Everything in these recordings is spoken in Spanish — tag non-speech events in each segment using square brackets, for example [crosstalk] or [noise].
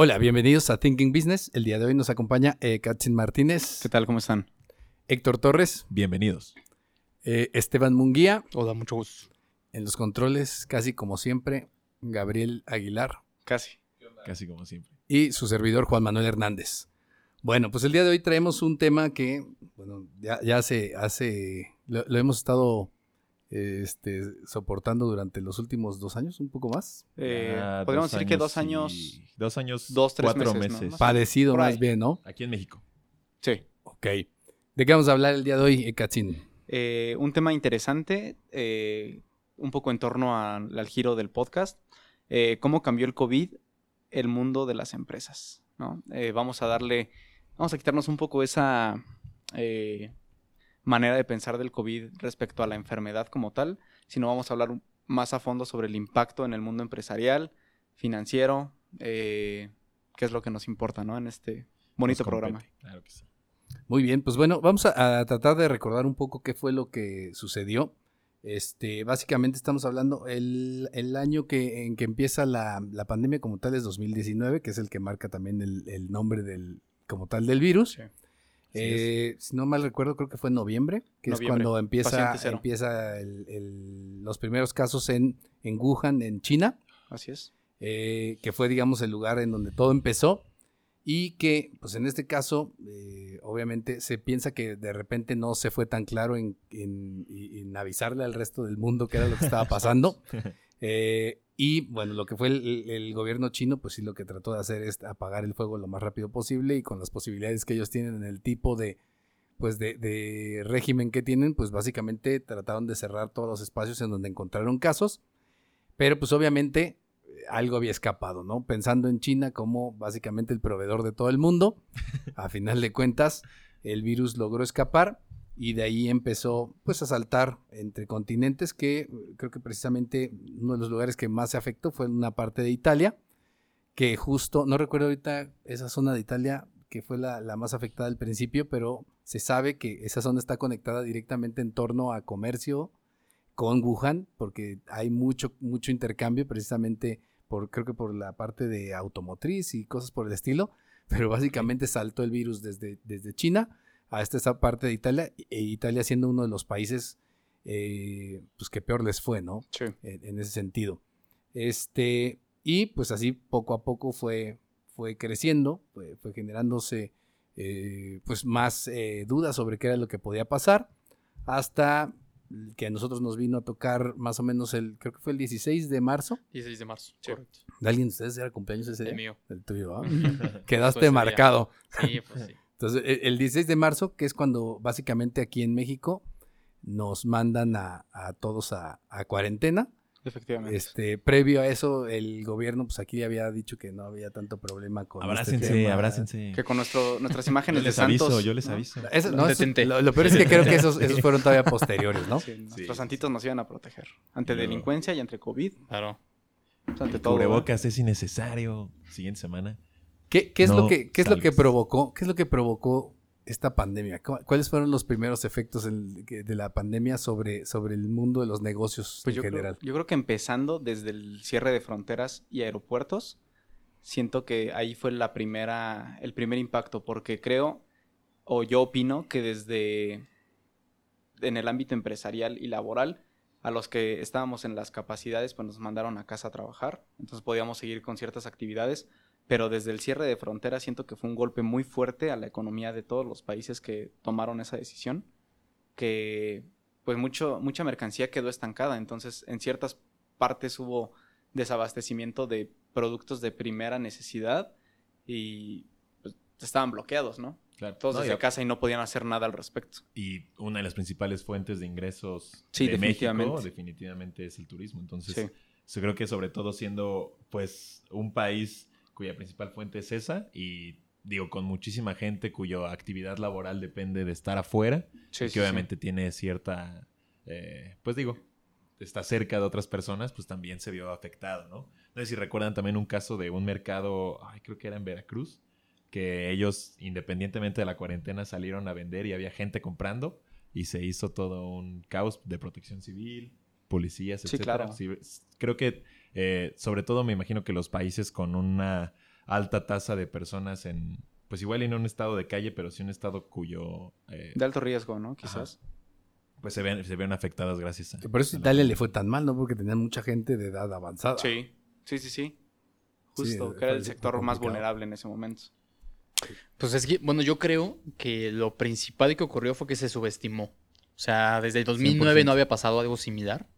Hola, bienvenidos a Thinking Business. El día de hoy nos acompaña eh, Katzin Martínez, ¿Qué tal? ¿Cómo están? Héctor Torres, Bienvenidos. eh, Esteban Munguía, Hola, mucho gusto. en los controles, casi como siempre, Gabriel Aguilar Casi. Casi como siempre. y su servidor Juan Manuel Hernández. Bueno, pues el día de hoy traemos un tema que, bueno, ya, ya hace, hace, lo, lo hemos estado este, soportando durante los últimos dos años, un poco más. Eh, Ah, podríamos decir que dos y- años. Dos años. dos, tres cuatro meses, meses. Más- Parecido por más ahí. bien, ¿no? Aquí en México. Sí. Ok. ¿De qué vamos a hablar el día de hoy, Katzin? Eh, un tema interesante, eh, un poco en torno a- al giro del podcast. eh, cómo cambió el COVID el mundo de las empresas. ¿no? Eh, vamos a darle, vamos a quitarnos un poco esa eh, manera de pensar del COVID respecto a la enfermedad como tal, sino vamos a hablar más a fondo sobre el impacto en el mundo empresarial, financiero, eh, que es lo que nos importa ¿no? en este bonito programa. Claro que sí. Muy bien, pues bueno, vamos a, a tratar de recordar un poco qué fue lo que sucedió. Este, básicamente estamos hablando el, el año que, en que empieza la, la pandemia como tal es 2019, que es el que marca también el, el nombre del, como tal del virus. Sí. Eh, si no mal recuerdo, creo que fue en noviembre, que es cuando empieza, empieza el- el- los primeros casos en, en Wuhan, en China Así es. eh, que fue, digamos, el lugar en donde todo empezó y que, pues en este caso, eh, obviamente se piensa que de repente no se fue tan claro en, en- en avisarle al resto del mundo qué era lo que estaba [laughs] pasando. [laughs] Eh, y bueno, lo que fue el, gobierno chino, pues sí lo que trató de hacer es apagar el fuego lo más rápido posible y con las posibilidades que ellos tienen en el tipo de, pues de, régimen que tienen, pues básicamente trataron de cerrar todos los espacios en donde encontraron casos. Pero pues obviamente algo había escapado, ¿no? Pensando en China como básicamente el proveedor de todo el mundo, a final de cuentas el virus logró escapar y de ahí empezó pues a saltar entre continentes que eh, creo que precisamente uno de los lugares que más se afectó fue en una parte de Italia, que justo, no recuerdo ahorita esa zona de Italia que fue la, la más afectada al principio, pero se sabe que esa zona está conectada directamente en torno a comercio con Wuhan, porque hay mucho, mucho intercambio precisamente por, creo que por la parte de automotriz y cosas por el estilo, pero básicamente saltó el virus desde, desde China a esta, esta parte de Italia, e Italia siendo uno de los países eh, pues que peor les fue, ¿no? Sí. en, en ese sentido. Este, y pues así poco a poco fue, fue creciendo, fue, fue generándose eh, pues más eh, dudas sobre qué era lo que podía pasar, hasta que a nosotros nos vino a tocar más o menos el, creo que fue el 16 de marzo. 16 de marzo. Sí. Correcto. ¿De alguien de ustedes era cumpleaños ese El día? mío. El tuyo, ¿ah? [laughs] Quedaste marcado. Sí, pues sí. Entonces, el, el 16 de marzo, que es cuando básicamente aquí en México nos mandan a, a todos a, a cuarentena. Efectivamente. Este, previo a eso, el gobierno, pues aquí había dicho que no había tanto problema con este Abrácense, tema. abrácense. Que con nuestro, nuestras imágenes de les santos. aviso, yo les ¿no? aviso. Eso- no, eso- lo, lo peor es que creo que esos, [laughs] esos fueron todavía posteriores, ¿no? Sí, nuestros Sí. santitos nos iban a proteger. Ante Luego. delincuencia y ante COVID. Claro. pues, ante El todo. cubrebocas es innecesario. Siguiente semana. ¿Qué, qué es lo que, qué es lo que salgas. provocó? ¿Qué es lo que provocó esta pandemia? ¿Cu- ¿Cuáles fueron los primeros efectos de la pandemia sobre, sobre el mundo de los negocios Pues en yo general? creo, yo creo que empezando desde el cierre de fronteras y aeropuertos, siento que ahí fue la primera, el primer impacto, porque creo, o yo opino, que desde en el ámbito empresarial y laboral, a los que estábamos en las capacidades, pues nos mandaron a casa a trabajar, entonces podíamos seguir con ciertas actividades, pero desde el cierre de fronteras siento que fue un golpe muy fuerte a la economía de todos los países que tomaron esa decisión, que pues mucho, mucha mercancía quedó estancada, entonces en ciertas partes hubo desabastecimiento de productos de primera necesidad y pues, estaban bloqueados, ¿no? Claro. Todos No, desde casa y no podían hacer nada al respecto. y una de las principales fuentes de ingresos Sí, de definitivamente. México definitivamente es el turismo. Entonces, Sí. yo creo que sobre todo siendo pues un país cuya principal fuente es esa y digo, con muchísima gente cuya actividad laboral depende de estar afuera, Sí, y sí, que obviamente tiene cierta, eh, pues digo, está cerca de otras personas, pues también se vio afectado, ¿no? No sé si recuerdan también un caso de un mercado, ay, creo que era en Veracruz, que ellos, independientemente de la cuarentena, salieron a vender y había gente comprando y se hizo todo un caos de protección civil, policías, Sí, etcétera. claro. Sí, creo que, eh, sobre todo, me imagino que los países con una alta tasa de personas en, pues igual en un estado de calle, pero sí un estado cuyo, eh, De alto riesgo, ¿no? Quizás. pues se ven, se ven afectadas gracias a... Que por eso a la Italia le fue tan mal, ¿no? Porque tenían mucha gente de edad avanzada. Sí, sí, sí, sí. Justo, fue que era el sector más vulnerable en ese momento. Pues es que, bueno, yo creo que lo principal que ocurrió fue que se subestimó. O sea, desde el 2009 no 100%. había pasado algo similar.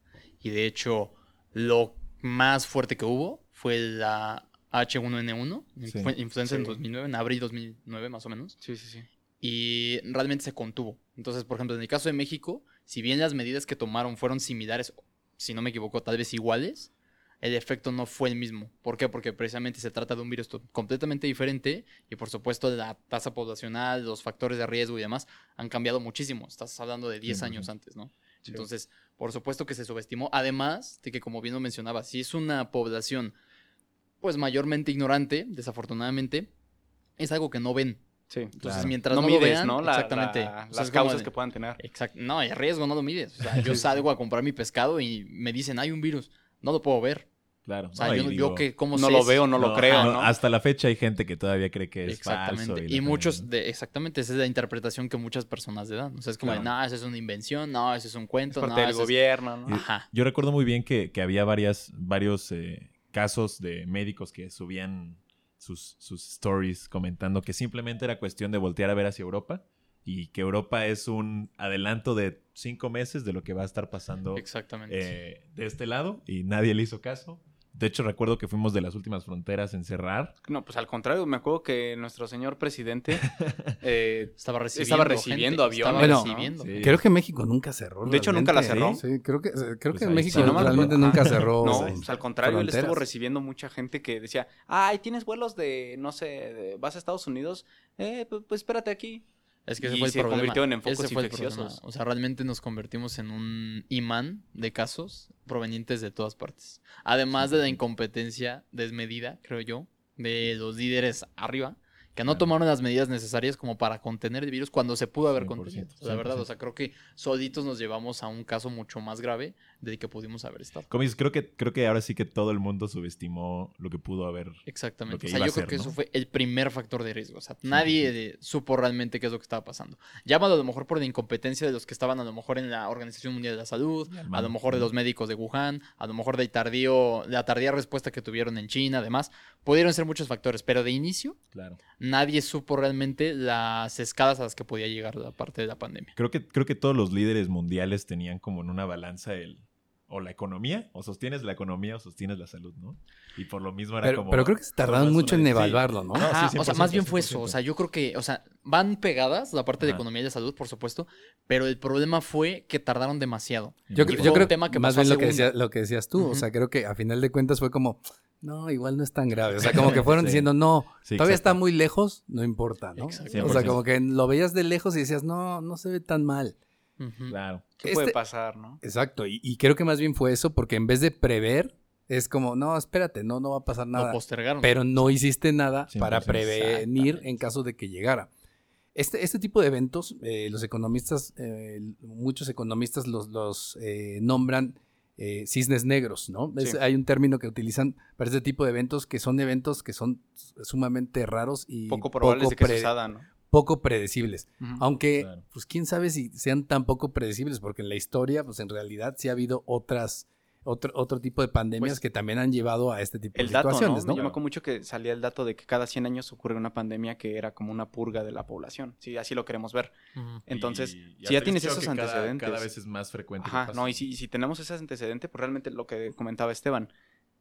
Y de hecho, lo más fuerte que hubo fue la H1N1, Sí. influ- influenza en Sí. 2009, en abril 2009 más o menos. Sí, sí, sí. y realmente se contuvo. Entonces, por ejemplo, en el caso de México, si bien las medidas que tomaron fueron similares, si no me equivoco, tal vez iguales, el efecto no fue el mismo. ¿Por qué? Porque precisamente se trata de un virus to- completamente diferente y por supuesto la tasa poblacional, los factores de riesgo y demás han cambiado muchísimo. Estás hablando de 10 años 100%. antes, ¿no? Entonces, por supuesto que se subestimó. Además de que, como bien lo mencionaba, si es una población pues mayormente ignorante, desafortunadamente, es algo que no ven. Sí. Entonces, Claro. mientras no no, lo mides, vean, ¿no? La- exactamente. la- O sea, las causas de- que puedan tener. Exacto. No, el riesgo no lo mides. O sea, [laughs] yo salgo a comprar mi pescado y me dicen, hay un virus. No lo puedo ver. Claro. O sea, no, y yo, que, ¿cómo No sé lo veo, no lo creo, ajá, ¿no? Hasta la fecha hay gente que todavía cree que es Exactamente. falso. y la muchos, de, exactamente, esa es la interpretación que muchas personas le dan. O sea, es como, de, Claro. no, eso es una invención, no, eso es un Es cuento, parte no, del es-". gobierno, ¿no? Y- Ajá. Yo recuerdo muy bien que, que había varias, varios eh, casos de médicos que subían sus, sus stories comentando que simplemente era cuestión de voltear a ver hacia Europa y que Europa es un adelanto de cinco meses de lo que va a estar pasando Exactamente. eh, de este lado y nadie le hizo caso. De hecho, recuerdo que fuimos de las últimas fronteras en cerrar. No, pues al contrario, me acuerdo que nuestro señor presidente [laughs] eh, estaba recibiendo, estaba recibiendo gente, aviones, Estaba ¿no? recibiendo. Sí. Creo que México nunca cerró. De hecho, nunca la cerró. ¿eh? Sí, creo que, creo Pues que México no me realmente nunca cerró. No, Pues pues al contrario, él estuvo fronteras. recibiendo mucha gente que decía, ay, tienes vuelos de, no sé, de- vas a Estados Unidos, eh, pu- pues, espérate aquí. Es que ese Y fue el se problema. convirtieron en focos infecciosos. O sea, realmente nos convertimos en un imán de casos provenientes de todas partes. Además de la incompetencia desmedida, creo yo, de los líderes arriba, que no tomaron las medidas necesarias como para contener el virus cuando se pudo haber 100%, contenido. La verdad, o sea, creo que solitos nos llevamos a un caso mucho más grave del que pudimos haber estado. Como dices, creo que, creo que ahora sí que todo el mundo subestimó lo que pudo haber. Exactamente. o sea, yo creo ser, que ¿no? eso fue el primer factor de riesgo. O sea, nadie supo realmente qué es lo que estaba pasando. Llámalo a lo mejor por la incompetencia de los que estaban a lo mejor en la Organización Mundial de la Salud, a lo mejor de los médicos de Wuhan, a lo mejor del tardío, la tardía respuesta que tuvieron en China, además. Pudieron ser muchos factores, pero de inicio Claro. nadie supo realmente las escalas a las que podía llegar la parte de la pandemia. Creo que, creo que todos los líderes mundiales tenían como en una balanza el. O la economía, o sostienes la economía o sostienes la salud, ¿no? Y por lo mismo era Pero, como. pero creo que se tardaron mucho en evaluarlo, ¿no? No, Ajá, sí, o sea, 100%, más bien fue eso. 100%. O sea, yo creo que, o sea, van pegadas la parte de Ajá. economía y de salud, por supuesto, pero el problema fue que tardaron demasiado. Yo, Y yo un creo tema que más bien lo que, decía- lo que decías tú. O sea, creo que a final de cuentas fue como, no, igual no es tan grave. O sea, como que [laughs] fueron Sí. diciendo, no, Sí, todavía está muy lejos, no importa, ¿no? O sea, 100%. como que lo veías de lejos y decías, no, no se ve tan mal. Claro. ¿Qué puede Este- pasar, no? Exacto, y, y creo que más bien fue eso, porque en vez de prever, es como, no, espérate, no, no va a pasar Lo nada. postergaron. Pero no hiciste nada 100%, para prevenir en caso de que llegara. Este, este tipo de eventos, eh, los economistas, eh, muchos economistas los, los eh, nombran eh, cisnes negros, ¿no? Es- Sí. hay un término que utilizan para este tipo de eventos que son eventos que son sumamente raros y Poco probables de que suceda, ¿no? Poco predecibles. Aunque, Claro. pues quién sabe si sean tan poco predecibles, porque en la historia, pues en realidad sí ha habido otras, otro, otro tipo de pandemias Pues, que también han llevado a este tipo El de dato, ¿no? situaciones, ¿no? Yo me acuerdo mucho que salía el dato de que cada 100 años ocurre una pandemia que era como una purga de la población. Sí, así lo queremos ver. Entonces, Y- y si ya tienes esos cada- antecedentes. Cada, vez es más frecuente. Ajá, no, y si, y si tenemos ese antecedente, pues realmente lo que comentaba Esteban,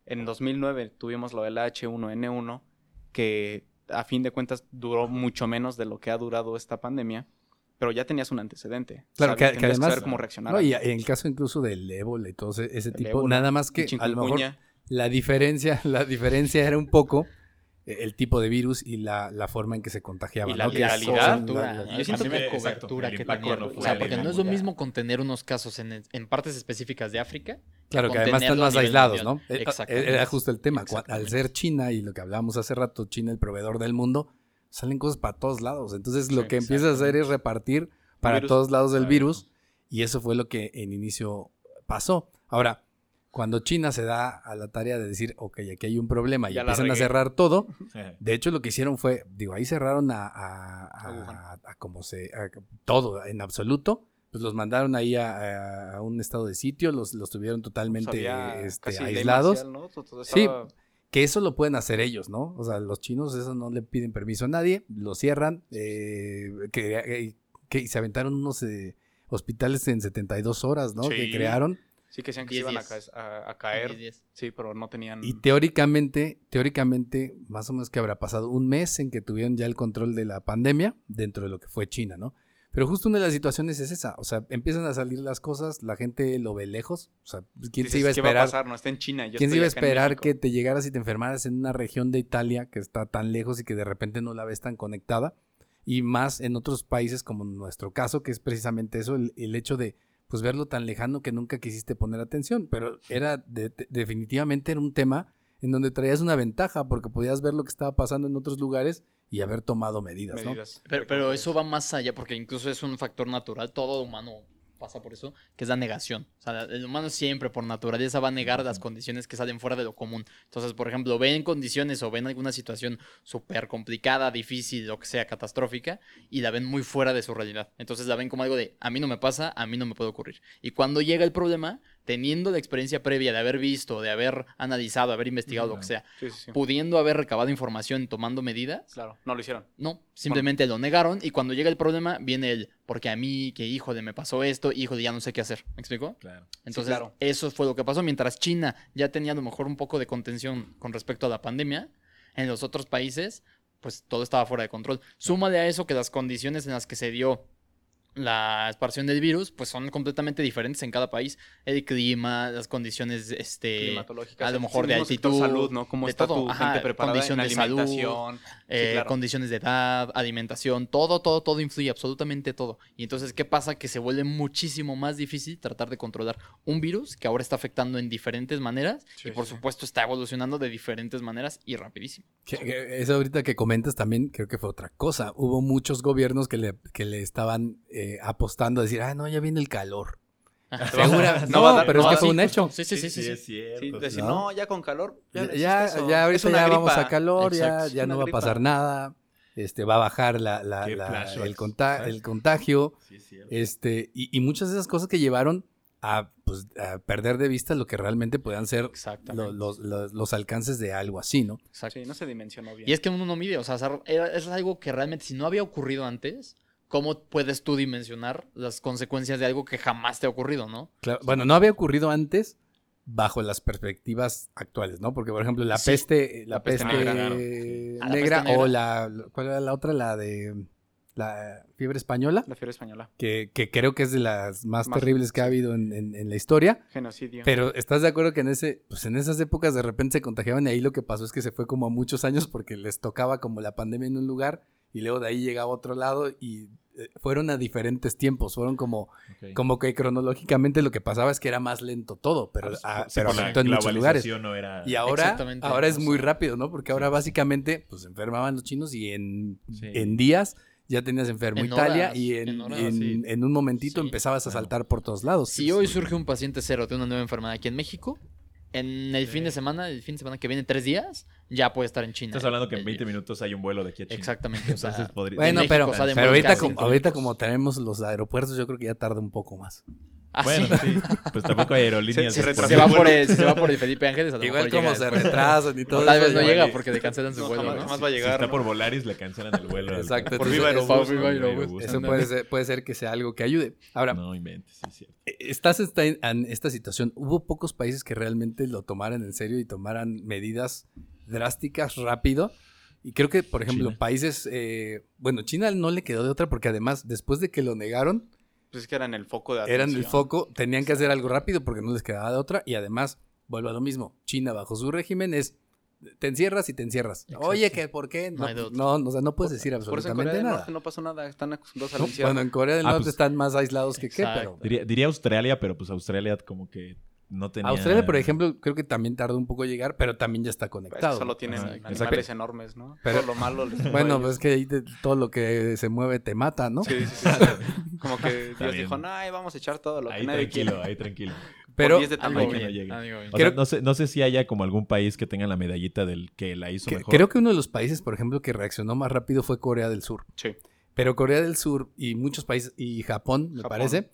en 2009 tuvimos lo del H1N1, que a fin de cuentas duró mucho menos de lo que ha durado esta pandemia, pero ya tenías un antecedente. Claro, que- que además- saber cómo reaccionar. No, y en el caso incluso del ébola y todo ese, ese tipo, ébola, nada más que a lo mejor la diferencia, [laughs] la diferencia era un poco el tipo de virus y la, la forma en que se contagiaba. Y la ¿no? Que letalidad, son- cobertura, la- la- yo siento que exacto, cobertura que tenía. no o sea, porque no es lo mismo contener unos casos en, en partes específicas de África. Claro, que además están más aislados, mundial. ¿no? Eh, Exactamente. Era justo el tema. Al ser China y lo que hablábamos hace rato, China el proveedor del mundo, salen cosas para todos lados. Entonces lo que empieza a hacer es repartir para Virus. todos lados el Claro. virus y eso fue lo que en inicio pasó. Ahora, cuando China se da a la tarea de decir, ok, aquí hay un problema y Ya empiezan a cerrar todo, [laughs] de hecho, lo que hicieron fue, digo, ahí cerraron a, a, A a- como se, todo en absoluto. Pues los mandaron ahí a, un estado de sitio, los, los tuvieron totalmente Pues este, aislados. marcial, ¿no? Todo- todo Sí. Que eso lo pueden hacer ellos, ¿no? O sea, los chinos eso no le piden permiso a nadie, lo cierran, eh, que, eh, que se aventaron unos eh, hospitales en 72 horas, ¿no? Que crearon. Sí, que decían que se 10 iban a, a- a caer. 10. Sí, pero no tenían. Y teóricamente, teóricamente, más o menos que habrá pasado un mes en que tuvieron ya el control de la pandemia dentro de lo que fue China, ¿no? Pero justo una de las situaciones es esa, o sea, empiezan a salir las cosas, la gente lo ve lejos, o sea, ¿quién Dices, se iba a ¿qué esperar? pasar? No está en China. yo ¿Quién se iba a esperar que te llegaras y te enfermaras en una región de Italia que está tan lejos y que de repente no la ves tan conectada? Y más en otros países como nuestro caso, que es precisamente eso, el, el hecho de pues verlo tan lejano que nunca quisiste poner atención. Pero era de- de- definitivamente era un tema en donde traías una ventaja porque podías ver lo que estaba pasando en otros lugares y haber tomado medidas, ¿no? Pero, pero eso va más allá, porque incluso es un factor natural, todo humano pasa por eso, que es la negación. O sea, el humano siempre por naturaleza va a negar las condiciones que salen fuera de lo común. Entonces, por ejemplo, ven condiciones o ven alguna situación súper complicada, difícil, lo que sea, catastrófica, y la ven muy fuera de su realidad. Entonces la ven como algo de, a mí no me pasa, a mí no me puede ocurrir. Y cuando llega el problema, teniendo la experiencia previa de haber visto, de haber analizado, haber investigado, lo que sea, Sí, sí, sí. pudiendo haber recabado información, tomando medidas, Claro, no lo hicieron. no, simplemente lo negaron y cuando llega el problema viene el, porque a mí, que híjole, me pasó esto, híjole, ya no sé qué hacer. ¿Me explico? Claro. Entonces, claro. eso fue lo que pasó. Mientras China ya tenía a lo mejor un poco de contención con respecto a la pandemia, en los otros países, pues todo estaba fuera de control. Súmale a eso que las condiciones en las que se dio la expansión del virus, pues son completamente diferentes en cada país. El clima, las condiciones, este, Climatológicas. a lo mejor de altitud, salud, ¿no? Cómo de está todo. tu Ajá, gente preparada condición en de salud, alimentación. eh, claro. condiciones de edad, alimentación, todo, todo, todo influye, absolutamente todo. Y entonces, ¿qué pasa? Que se vuelve muchísimo más difícil tratar de controlar un virus que ahora está afectando en diferentes maneras Sí, y por sí. supuesto está evolucionando de diferentes maneras y rapidísimo. Que- que eso ahorita que comentas también creo que fue otra cosa. Hubo muchos gobiernos que le, que le estaban eh, apostando a decir, ah, no, ya viene el calor. Segura, No no, va a dar- pero no, es que sí, fue un hecho. Sí, sí, sí, sí. sí. es cierto. Sí, decir, ¿no? no, ya con calor. Ya, Ya, ya, ahorita ya vamos a calor, ya, Exacto, ya no va a pasar nada. Este, va a bajar la, el, el contagio. Es. Este, y, y muchas de esas cosas que llevaron a, pues, a perder de vista lo que realmente podían ser Exactamente. lo- los, los- los alcances de algo así, ¿no? Exacto. Sí, no se dimensionó bien. Y es que uno no mide, o sea, es algo que realmente si no había ocurrido antes, ¿cómo puedes tú dimensionar las consecuencias de algo que jamás te ha ocurrido, no? Claro, bueno, no había ocurrido antes bajo las perspectivas actuales, ¿no? Porque, por ejemplo, la Sí, peste, la la peste peste negra, claro, Ah, la peste negra. o la, ¿cuál era la otra? La de la fiebre española, La fiebre española. que, que creo que es de las más, Más- terribles que ha habido en, en- en la historia. Genocidio. Pero ¿estás de acuerdo que en ese, pues en esas épocas de repente se contagiaban y ahí lo que pasó es que se fue como a muchos años porque les tocaba como la pandemia en un lugar y luego de ahí llegaba a otro lado y eh, fueron a diferentes tiempos, fueron como, Ok. como que cronológicamente lo que pasaba es que era más lento todo, pero, Ah, sí, pero afectó en muchos lugares. no era- Y ahora, ahora es muy rápido, ¿no? Porque ahora básicamente pues enfermaban los chinos y en, Sí. en días ya tenías enfermo En Italia horas, y en, en horas, en- sí. en un momentito Sí, empezabas a saltar por todos lados. Si hoy surge un paciente cero de una nueva enfermedad aquí en México, en el fin de semana, el fin de semana que viene, tres días, ya puede estar en China. Estás hablando que en El 20 virus. minutos hay un vuelo de aquí a China. Exactamente. O sea, Entonces podría... Bueno, México pero, salen pero muy ahorita, como, ahorita como tenemos los aeropuertos, yo creo que ya tarda un poco más. ah, Bueno, sí. sí. Pues tampoco hay aerolíneas. Se- se va, por el, se va por el Felipe Ángeles, a lo Igual mejor como llega se retrasan y todo O tal vez no llega porque le cancelan su No, vuelo, jamás, ¿no? jamás va a Si llegar. está ¿no? por Volaris, le cancelan el vuelo. Exacto, Por Viva Aerobús. Por Viva Viva Aerobús. Aerobús. Eso puede ser, puede ser que sea algo que ayude. Ahora, No inventes, sí, es cierto. eh, estás esta- en esta situación. Hubo pocos países que realmente lo tomaran en serio y tomaran medidas drásticas rápido. Y creo que, por ejemplo, China. países, eh, bueno, China no le quedó de otra porque además, después de que lo negaron, Pues es que eran el foco de atención. eran el foco, tenían que hacer algo rápido porque no les quedaba de otra. Y además, vuelvo a lo mismo, China bajo su régimen es te encierras y te encierras. Exacto. Oye, ¿qué? ¿Por qué? No No, no, o sea, no puedes decir Por eso en absolutamente Corea del nada. Norte no pasó nada, están acostumbrados al No, encierro. Bueno, en Corea del Ah, Norte pues- están más aislados que qué, Exacto. pero... Diría, diría Australia, pero pues Australia como que no tenía... Australia, por ejemplo, creo que también tardó un poco en llegar, pero también ya está Pues, conectado. solo tienen Ajá, animales exacto. enormes, ¿no? Pero- Todo lo malo les [laughs] Bueno, pues es que ahí te- todo lo que se mueve te mata, ¿no? Sí, sí, sí, sí. [laughs] Como que Dios dijo, no, ahí vamos a echar todo lo que Ahí nadie tranquilo, quiere. ahí tranquilo. Pero Por 10 de Algo tamaño. que no bien, llegue. algo bien. O Creo- sea, no sé, no sé si haya como algún país que tenga la medallita del que la hizo que- mejor. creo que uno de los países, por ejemplo, que reaccionó más rápido fue Corea del Sur. Sí. Pero Corea del Sur y muchos países, y Japón, me Japón. parece,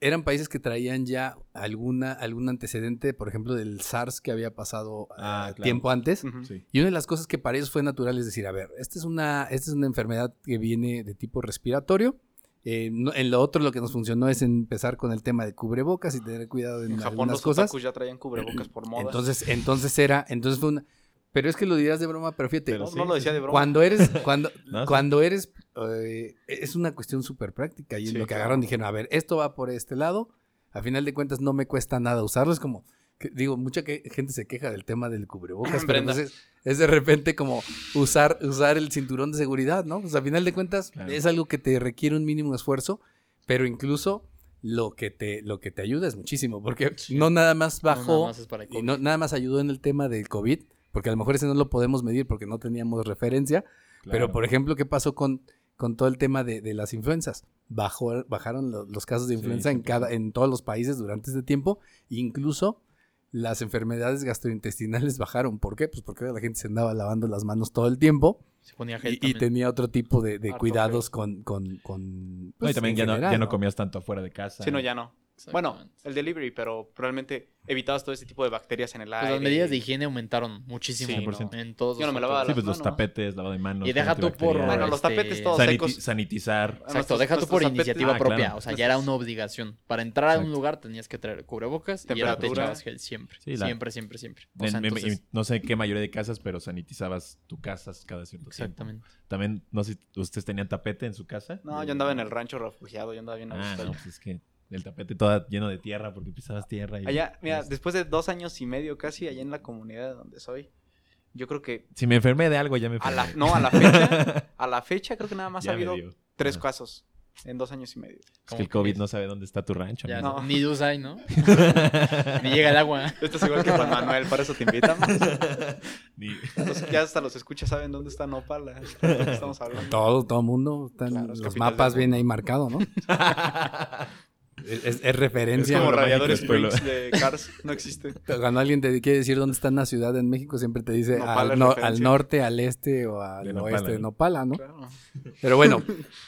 eran países que traían ya alguna, algún antecedente, por ejemplo, del SARS que había pasado Ah, eh, claro. tiempo antes. Sí. Y una de las cosas que para ellos fue natural es decir, a ver, esta es una, esta es una enfermedad que viene de tipo respiratorio. Eh, no- en lo otro lo que nos funcionó es empezar con el tema de cubrebocas y tener cuidado en, En Japón algunas los cosas. ya traían cubrebocas por moda. Entonces, entonces era, entonces fue una... Pero es que lo dirás de broma, pero fíjate, Pero no, sí, no lo decía de broma. cuando eres, cuando, [laughs] No, cuando eres, eh, es una cuestión súper práctica. Y Sí, lo que claro. agarraron dijeron, a ver, esto va por este lado. A final de cuentas no me cuesta nada usarlo. Es como, que- digo, mucha que- gente se queja del tema del cubrebocas, [laughs] pero entonces es de repente como usar, usar el cinturón de seguridad, ¿no? Pues a final de cuentas Claro. es algo que te requiere un mínimo esfuerzo, pero incluso lo que te, lo que te ayuda es muchísimo, porque Sí. no nada más No, nada bajó más es para el y COVID. no, nada más ayudó en el tema del COVID, porque a lo mejor ese no lo podemos medir porque no teníamos referencia, pero Claro. por ejemplo, ¿qué pasó con, con todo el tema de, de las influencias? Bajó, bajaron lo- los casos de Sí, influenza en, 100%. cada, en todos los países durante este tiempo, incluso las enfermedades gastrointestinales bajaron. ¿Por qué? Pues porque la gente se andaba lavando las manos todo el tiempo Se ponía gel y, tenía otro tipo de, cuidados con... con, con No, y pues, también ya, no, ya no comías tanto afuera de casa. Sí, no, ya no. Bueno, Exactamente. el delivery, pero realmente evitabas todo ese tipo de bacterias en el Pues aire. las medidas de higiene aumentaron muchísimo Sí, no. en todos Yo no los me lavaba. Sí, pues los tapetes, lavado de manos. Y deja tú por-. Bueno, los este, tapetes todos Saniti- secos. sanitizar. Exacto, Nuestros- deja tú por iniciativa Ah, propia. claro. O sea, ya era una obligación. Para entrar a un lugar tenías que traer cubrebocas y era te echabas gel siempre. Sí, la- Siempre, siempre, siempre. O sea, en- entonces- en- no sé qué mayoría de casas, pero sanitizabas tu casa cada cierto tiempo. exactamente. También, no sé si ustedes tenían tapete en su casa. No, yo andaba en el rancho refugiado, yo andaba bien a Ah, no, pues es que el tapete todo lleno de tierra porque pisabas tierra. Y, Allá, mira, después de dos años y medio casi, allá en la comunidad de donde soy, yo creo que Si me enfermé de algo, ya me a enfermé. la, no, a la fecha, [laughs] a la fecha creo que nada más Ya ha habido tres casos en dos años y medio. Es ¿Cómo que el COVID no sabe dónde está tu rancho. Ya. No. Ni luz hay, ¿no? [laughs] Ni llega el agua. Esto es igual que Juan Manuel, para eso te invitamos. [laughs] Ni- Los- ya hasta los escuchas saben dónde está Nopal, que estamos hablando. Todo, todo mundo, están, Claro, los mapas del vienen ahí marcados, ¿no? Es, es- es Es referencia. como Pueblo Radiador mágico, pueblo. Springs de [laughs] Cars, no existe. Cuando alguien te quiere decir dónde está una ciudad en México, siempre te dice al, es no- al referencia. norte, al este o al De Nopala, oeste de ¿no? Nopala, ¿no? Claro. Pero bueno,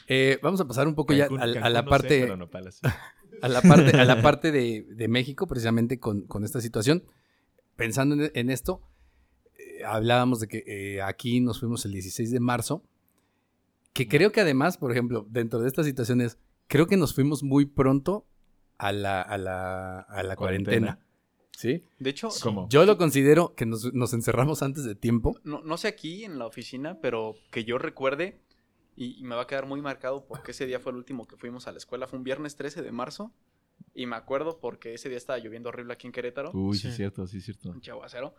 eh, vamos a pasar un poco Cancún- ya a, la no sé, parte, sí. [laughs] a la parte, a la parte de, de México, precisamente con, con esta situación. Pensando en, en esto, eh, hablábamos de que eh, aquí nos fuimos el 16 de marzo, que creo que además, por ejemplo, dentro de estas situaciones, creo que nos fuimos muy pronto a la, a la, a la cuarentena. Cuarentena. ¿Sí? De hecho, ¿Cómo? Yo lo considero que nos, nos encerramos antes de tiempo. no, no sé aquí en la oficina, pero que yo recuerde, y, y me va a quedar muy marcado porque ese día fue el último que fuimos a la escuela, fue un viernes 13 de marzo, y me acuerdo porque ese día estaba lloviendo horrible aquí en Querétaro, Uy, sí, Sí. es cierto, sí, es cierto. un chaguacero,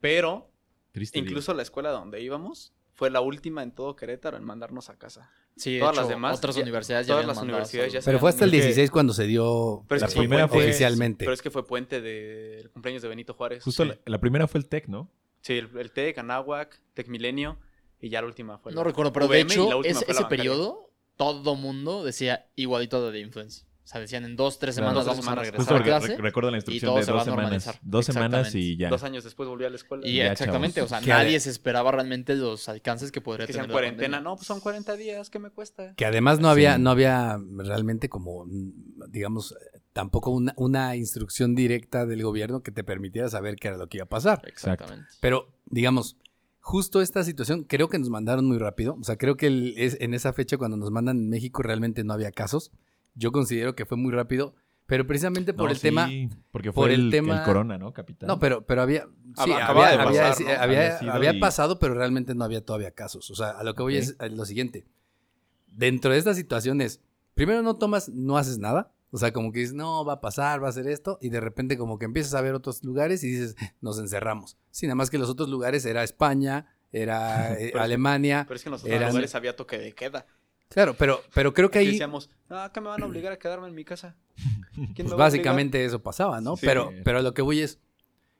pero Triste. día. incluso la escuela donde íbamos fue la última en todo Querétaro en mandarnos a casa. Sí, de Todas hecho, las demás otras ya- universidades ya todas habían las mandado universidades ya Pero fue hasta el Es que- 16 cuando se dio Pero es La que primera fue- oficialmente. Pero es que fue puente del cumpleaños de Benito Juárez. Justo Sí. la, la primera fue el TEC, ¿no? Sí, el, el TEC, Anáhuac, TEC Milenio, y ya la última fue No la recuerdo, pero de VM y hecho, la última ese, fue la ese periodo, todo mundo decía igualito de influenza. O sea, decían en dos, tres Claro. semanas Dos vamos semanas. a Justo regresar a clase. re- recuerdo la instrucción todo de se va dos a semanas. normalizar. Dos semanas y ya. Dos años después volví a la escuela. Y Ya, exactamente, chavos. o sea, Que nadie se esperaba realmente los alcances que podría que tener sean la cuarentena. pandemia. No, pues son 40 días, ¿qué me cuesta? Que además no había, Sí. no había realmente como, digamos, tampoco una, una instrucción directa del gobierno que te permitiera saber qué era lo que iba a pasar. Exactamente. Pero, digamos, justo esta situación creo que nos mandaron muy rápido. O sea, creo que el- es, en esa fecha cuando nos mandan en México realmente no había casos. Yo considero que fue muy rápido, pero precisamente por No, el sí, tema... Porque por fue el el, tema- el corona, ¿no? Capitán. No, pero, pero había... Sí, había, de había- pasar, sí, ¿no? había- Había sido había y- pasado, pero realmente no había todavía casos. O sea, a lo que voy es a lo siguiente. Dentro de estas situaciones, primero no tomas, no haces nada. O sea, como que dices, no, va a pasar, va a ser esto, y de repente como que empiezas a ver otros lugares y dices, nos encerramos. Sí, nada más que los otros lugares era España, era eh, [laughs] es- Alemania. Pero es que en los otros Eran- lugares había toque de queda. Claro, pero, pero creo que ahí, decíamos, ah, que me van a obligar a quedarme en mi casa. [laughs] ¿Quién pues me va a obligar?" básicamente eso pasaba, ¿no? Sí. pero, pero a lo que voy es,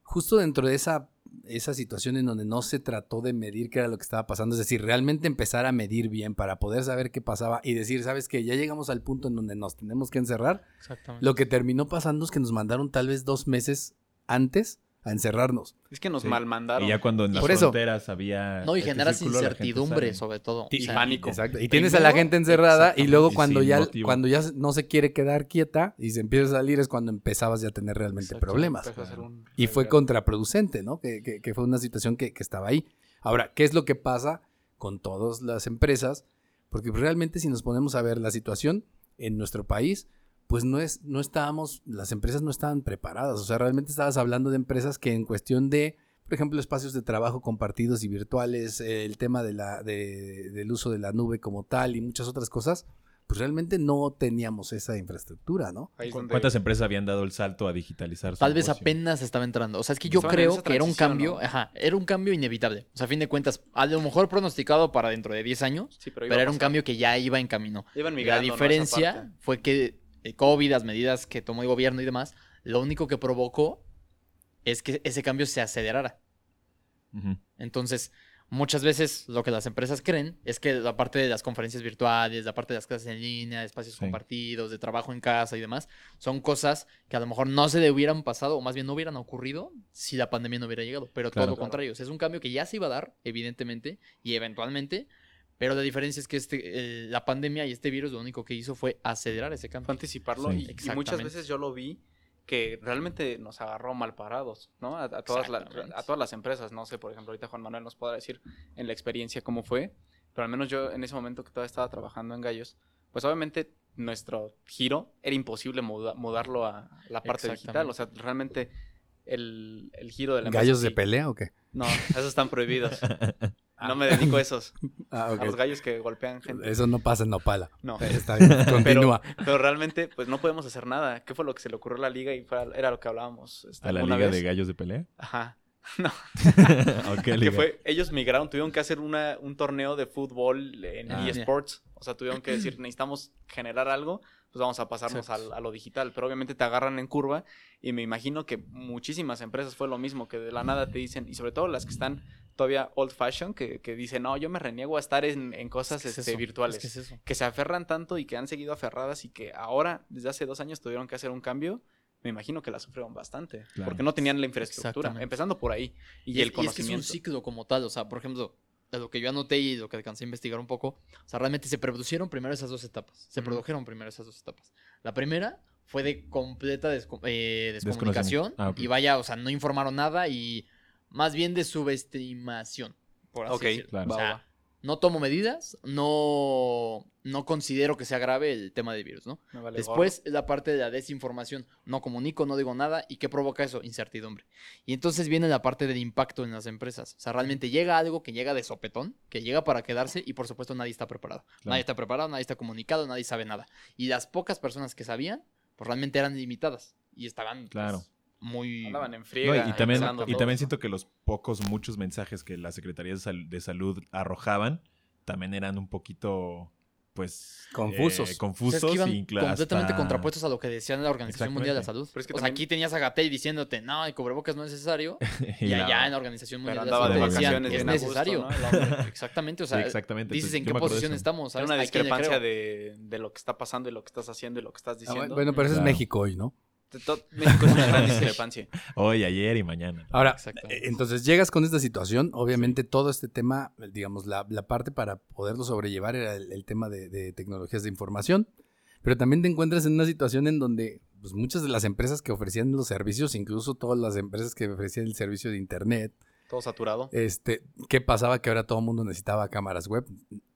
justo dentro de esa, esa situación en donde no se trató de medir qué era lo que estaba pasando, es decir, realmente empezar a medir bien para poder saber qué pasaba y decir, ¿sabes qué? Ya llegamos al punto en donde nos tenemos que encerrar. Exactamente. Lo que terminó pasando es que nos mandaron tal vez dos meses antes a encerrarnos. Es que nos Sí. malmandaron. Y ya cuando en las Por eso. fronteras había. No, y generas círculo, incertidumbre sobre todo. Y O sea, pánico. Exacto. Y tienes a la gente encerrada y luego cuando ya, motivo. cuando ya no se quiere quedar quieta y se empieza a salir es cuando empezabas ya a tener realmente Exacto, problemas. un Y fue contraproducente, ¿no? Que, que- que fue una situación que, que estaba ahí. Ahora, ¿qué es lo que pasa con todas las empresas? Porque realmente si nos ponemos a ver la situación en nuestro país, pues no es, no estábamos, las empresas no estaban preparadas. O sea, realmente estabas hablando de empresas que en cuestión de, por ejemplo, espacios de trabajo compartidos y virtuales, eh, el tema de la, de- del uso de la nube como tal y muchas otras cosas, pues realmente no teníamos esa infraestructura, ¿no? ¿Cuántas empresas habían dado el salto a digitalizar su Tal vez apenas estaba entrando. O sea, es que yo Estaban en creo que era un cambio, ¿no? ajá, era un cambio inevitable. O sea, a fin de cuentas, a lo mejor pronosticado para dentro de 10 años, Sí, pero, era un cambio que ya iba en camino. Iban La diferencia fue que el COVID, las medidas que tomó el gobierno y demás, lo único que provocó es que ese cambio se acelerara. Ujú. Entonces, muchas veces lo que las empresas creen es que la parte de las conferencias virtuales, la parte de las clases en línea, de espacios Sí. compartidos, de trabajo en casa y demás, son cosas que a lo mejor no se le hubieran pasado o más bien no hubieran ocurrido si la pandemia no hubiera llegado. Pero Claro. todo lo Claro. contrario. O sea, es un cambio que ya se iba a dar, evidentemente, y eventualmente. Pero la diferencia es que este, eh, la pandemia y este virus lo único que hizo fue acelerar ese Fue cambio. anticiparlo Sí. y- y, muchas veces yo lo vi que realmente nos agarró mal parados, ¿no? A, a todas la- a todas las empresas, no sé, por ejemplo, ahorita Juan Manuel nos podrá decir en la experiencia cómo fue, pero al menos yo en ese momento que todavía estaba trabajando en Gallos, pues obviamente nuestro giro era imposible muda- mudarlo a la parte digital, o sea, realmente el, el giro de la empresa ¿Gallos de pelea o qué? No, esos están prohibidos. [laughs] No me dedico a esos, [laughs] Ah, a los gallos que golpean gente. Eso no pasa en Nopala. No. Está bien, [laughs] continúa. Pero realmente, pues no podemos hacer nada. ¿Qué fue lo que se le ocurrió a la liga? Y fue- era lo que hablábamos. este, ¿A la liga vez. de gallos de pelea? Ajá. [laughs] ¿O qué Que liga? fue, ellos migraron, tuvieron que hacer una, un torneo de fútbol en Ah. eSports. O sea, tuvieron que decir, necesitamos generar algo, pues vamos a pasarnos al- a lo digital. Pero obviamente te agarran en curva y me imagino que muchísimas empresas fue lo mismo, que de la nada te dicen, y sobre todo las que están todavía old fashion, que, que dicen, no, yo me reniego a estar en, en cosas Es que es este, eso, virtuales. es que es eso. que se aferran tanto y que han seguido aferradas y que ahora, desde hace dos años, tuvieron que hacer un cambio, me imagino que la sufrieron bastante. Claro. Porque no tenían la infraestructura. Empezando por ahí. Y, Y, es, el y es que es conocimiento. un ciclo como tal, o sea, por ejemplo, de lo que yo anoté y lo que alcancé a investigar un poco, o sea, realmente se produjeron primero esas dos etapas, se Ujú. produjeron primero esas dos etapas. La primera fue de completa desco- eh, descomunicación Ah, ok. y vaya, o sea, no informaron nada y más bien de subestimación, por así decirlo. claro. O sea, no tomo medidas, no, no considero que sea grave el tema del virus, ¿no? Vale Después es la parte de la desinformación. No comunico, no digo nada. ¿Y qué provoca eso? Incertidumbre. Y entonces viene la parte del impacto en las empresas. O sea, realmente llega algo que llega de sopetón, que llega para quedarse y por supuesto nadie está preparado. Claro. Nadie está preparado, nadie está comunicado, nadie sabe nada. Y las pocas personas que sabían, pues realmente eran limitadas. Y estaban pues, Claro. Muy... Andaban en No, friega. y también, y también siento que los pocos, muchos mensajes que la Secretaría de, Sal- de Salud arrojaban también eran un poquito, pues... Confusos. eh, O sea, confusos es que iban y cla- completamente hasta- contrapuestos a lo que decía la Organización Mundial de la Salud. Pero es que o sea, aquí tenías a Gatell diciéndote, no, el cubrebocas no es necesario. [laughs] y allá en la Organización Pero Mundial de la Salud de decían, es gusto, necesario. [laughs] Exactamente, o Sí, sea, exactamente. dices Entonces, en qué posición estamos, Era ¿sabes? una ¿A quién le discrepancia de, de lo que está pasando y lo que estás haciendo y lo que estás Ah, diciendo. bueno, pero eso es. México hoy, ¿no? México es una gran [laughs] discrepancia. Hoy, ayer y mañana. Ahora, Exactamente. eh, entonces llegas con esta situación, obviamente todo este tema, digamos, la, la parte para poderlo sobrellevar era el, el tema de, de tecnologías de información, pero también te encuentras en una situación en donde pues, muchas de las empresas que ofrecían los servicios, incluso todas las empresas que ofrecían el servicio de Internet, Todo saturado. Este, ¿qué pasaba? Que ahora todo el mundo necesitaba cámaras web.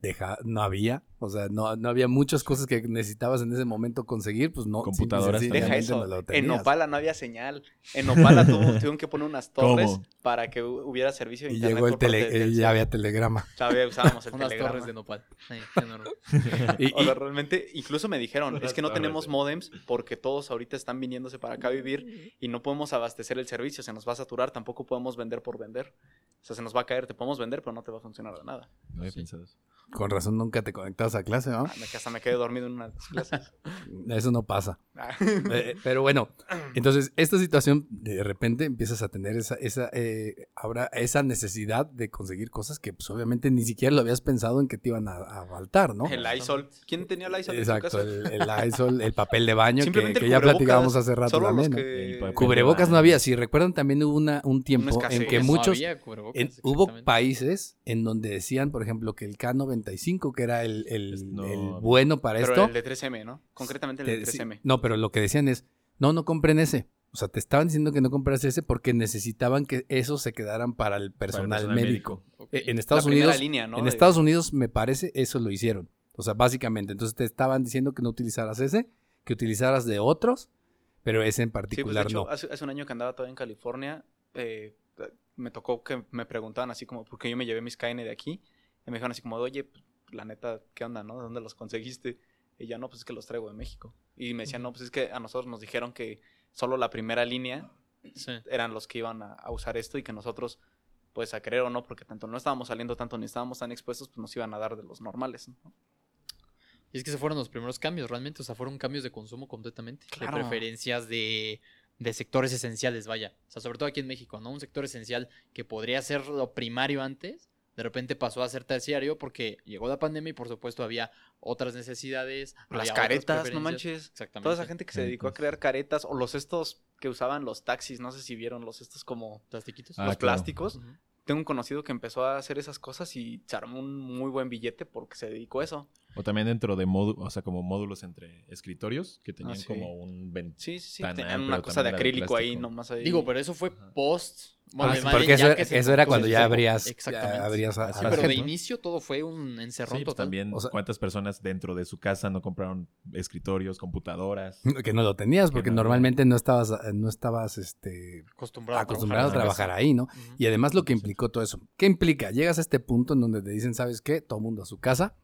Deja, no había. O sea, no, no había muchas cosas que necesitabas en ese momento conseguir. Pues no. Computadoras y también. Deja eso. no lo En. Nopala no había señal. En Nopala tuvo- [laughs] tuvieron que poner unas torres ¿Cómo? para que hu- hubiera servicio de Y internet. llegó el tele, de eh, ya había telegrama. Todavía usábamos el [laughs] Unas telegrama. torres de nopal. [laughs] Y, O sea, y- realmente, incluso me dijeron, es que no tenemos de- modems porque todos ahorita están viniéndose para acá a vivir y no podemos abastecer el servicio, se nos va a saturar, tampoco podemos vender por vender. O sea, se nos va a caer, te podemos vender, pero no te va a funcionar de nada. No había Sí. pensado eso. Con razón nunca te conectabas a clase, ¿no? Ah, me- hasta me quedé dormido en una de las clases. [laughs] Eso no pasa. Ah. [laughs] Eh, pero bueno, entonces esta situación de repente empiezas a tener esa, esa, eh, ahora esa necesidad de conseguir cosas que pues obviamente ni siquiera lo habías pensado en que te iban a, a faltar, ¿no? El Lysol. ¿Quién tenía el en su Exacto, casa? el, el Lysol, el papel de baño que, ya platicábamos hace rato también. ¿no? que... Papel. Cubrebocas no había, si recuerdan también hubo una, un tiempo en que No muchos, había cubrebocas, en- hubo países en donde decían, por ejemplo, que el K95, que era el, el- Es- no, el había. bueno para Pero esto, el de 3M, ¿no? Concretamente el de sí, 3M. no, pero lo que decían es, no, no compren ese. O sea, te estaban diciendo que no compras ese porque necesitaban que esos se quedaran para el personal, personal médico. Eh, En Estados Unidos, línea, ¿no? en Estados Unidos me parece eso lo hicieron. O sea, básicamente, entonces te estaban diciendo que no utilizaras ese, que utilizaras de otros, pero ese en Sí, pues particular hecho, no. hace, hace un año que andaba todavía en California, eh, me tocó que me preguntaban así como, ¿por qué yo me llevé mis KN de aquí? Y me dijeron así como, oye, pues, la neta, ¿qué onda, no? ¿De dónde los conseguiste? Y ya, no, pues es que los traigo de México. Y me decían, no, pues es que a nosotros nos dijeron que solo la primera línea Sí. eran los que iban a, a usar esto y que nosotros, pues a creer o no, porque tanto no estábamos saliendo tanto ni estábamos tan expuestos, pues nos iban a dar de los normales. ¿no? Y es que se fueron los primeros cambios, realmente. O sea, fueron cambios de consumo completamente. Claro. De preferencias de, de sectores esenciales, vaya. O sea, sobre todo aquí en México, ¿no? Un sector esencial que podría ser lo primario antes, de repente pasó a ser terciario porque llegó la pandemia y por supuesto había otras necesidades. Las caretas, no manches. Exactamente. Toda esa gente que se dedicó a Caretas. crear caretas o los estos que usaban los taxis, no sé si vieron los estos como Plastiquitos. Ah, los claro. plásticos. Tengo un conocido que empezó a hacer esas cosas y se armó un muy buen billete porque se dedicó a eso. O también dentro de módulos, o sea, como módulos entre escritorios que tenían Ah, sí. como un... ven- Sí, sí, Tenían una cosa de era de acrílico ahí nomás ahí. Digo, pero eso fue post. bueno, Ah, sí, porque eso, era- que se eso era puso cuando ya abrías, Exactamente. ya abrías a, a Sí, la pero de inicio todo fue un encerrón Sí, pues total. también O sea- cuántas personas dentro de su casa no compraron escritorios, computadoras. [laughs] Que no lo tenías, Que porque no normalmente no estabas, no estabas este, Acostumbrado, a acostumbrado a trabajar. trabajar ahí, ¿no? Y además lo que implicó todo eso. ¿Qué implica? Llegas a este punto en donde te dicen, ¿sabes qué? Todo mundo a su casa.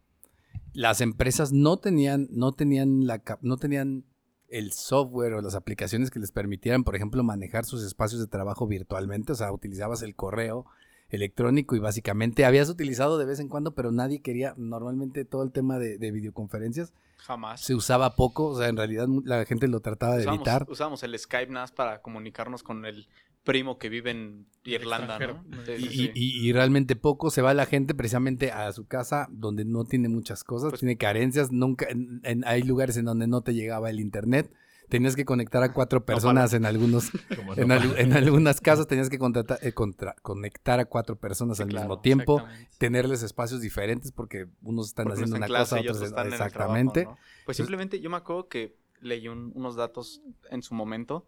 Las empresas no tenían, no tenían la no tenían el software o las aplicaciones que les permitieran, por ejemplo, manejar sus espacios de trabajo virtualmente. O sea, utilizabas el correo electrónico y básicamente habías utilizado de vez en cuando, pero nadie quería, normalmente todo el tema de, de videoconferencias jamás. se usaba poco, o sea, en realidad la gente lo trataba de evitar. usábamos el Skype más para comunicarnos con el primo que vive en Irlanda, ¿no? Y, sí, y- y- y realmente poco se va la gente precisamente a su casa donde no tiene muchas cosas, Pues- tiene carencias, nunca en- en- hay lugares en donde no te llegaba el internet, tenías que conectar a cuatro personas en algunos en, no- al- en [laughs] algunas casas tenías que contratar- eh, contra- conectar a cuatro personas Sí, al claro, mismo tiempo, tenerles espacios diferentes porque unos están Porque haciendo una clase cosa, otros están en el exactamente. trabajo, ¿no? Pues simplemente yo me acuerdo que leí un- unos datos en su momento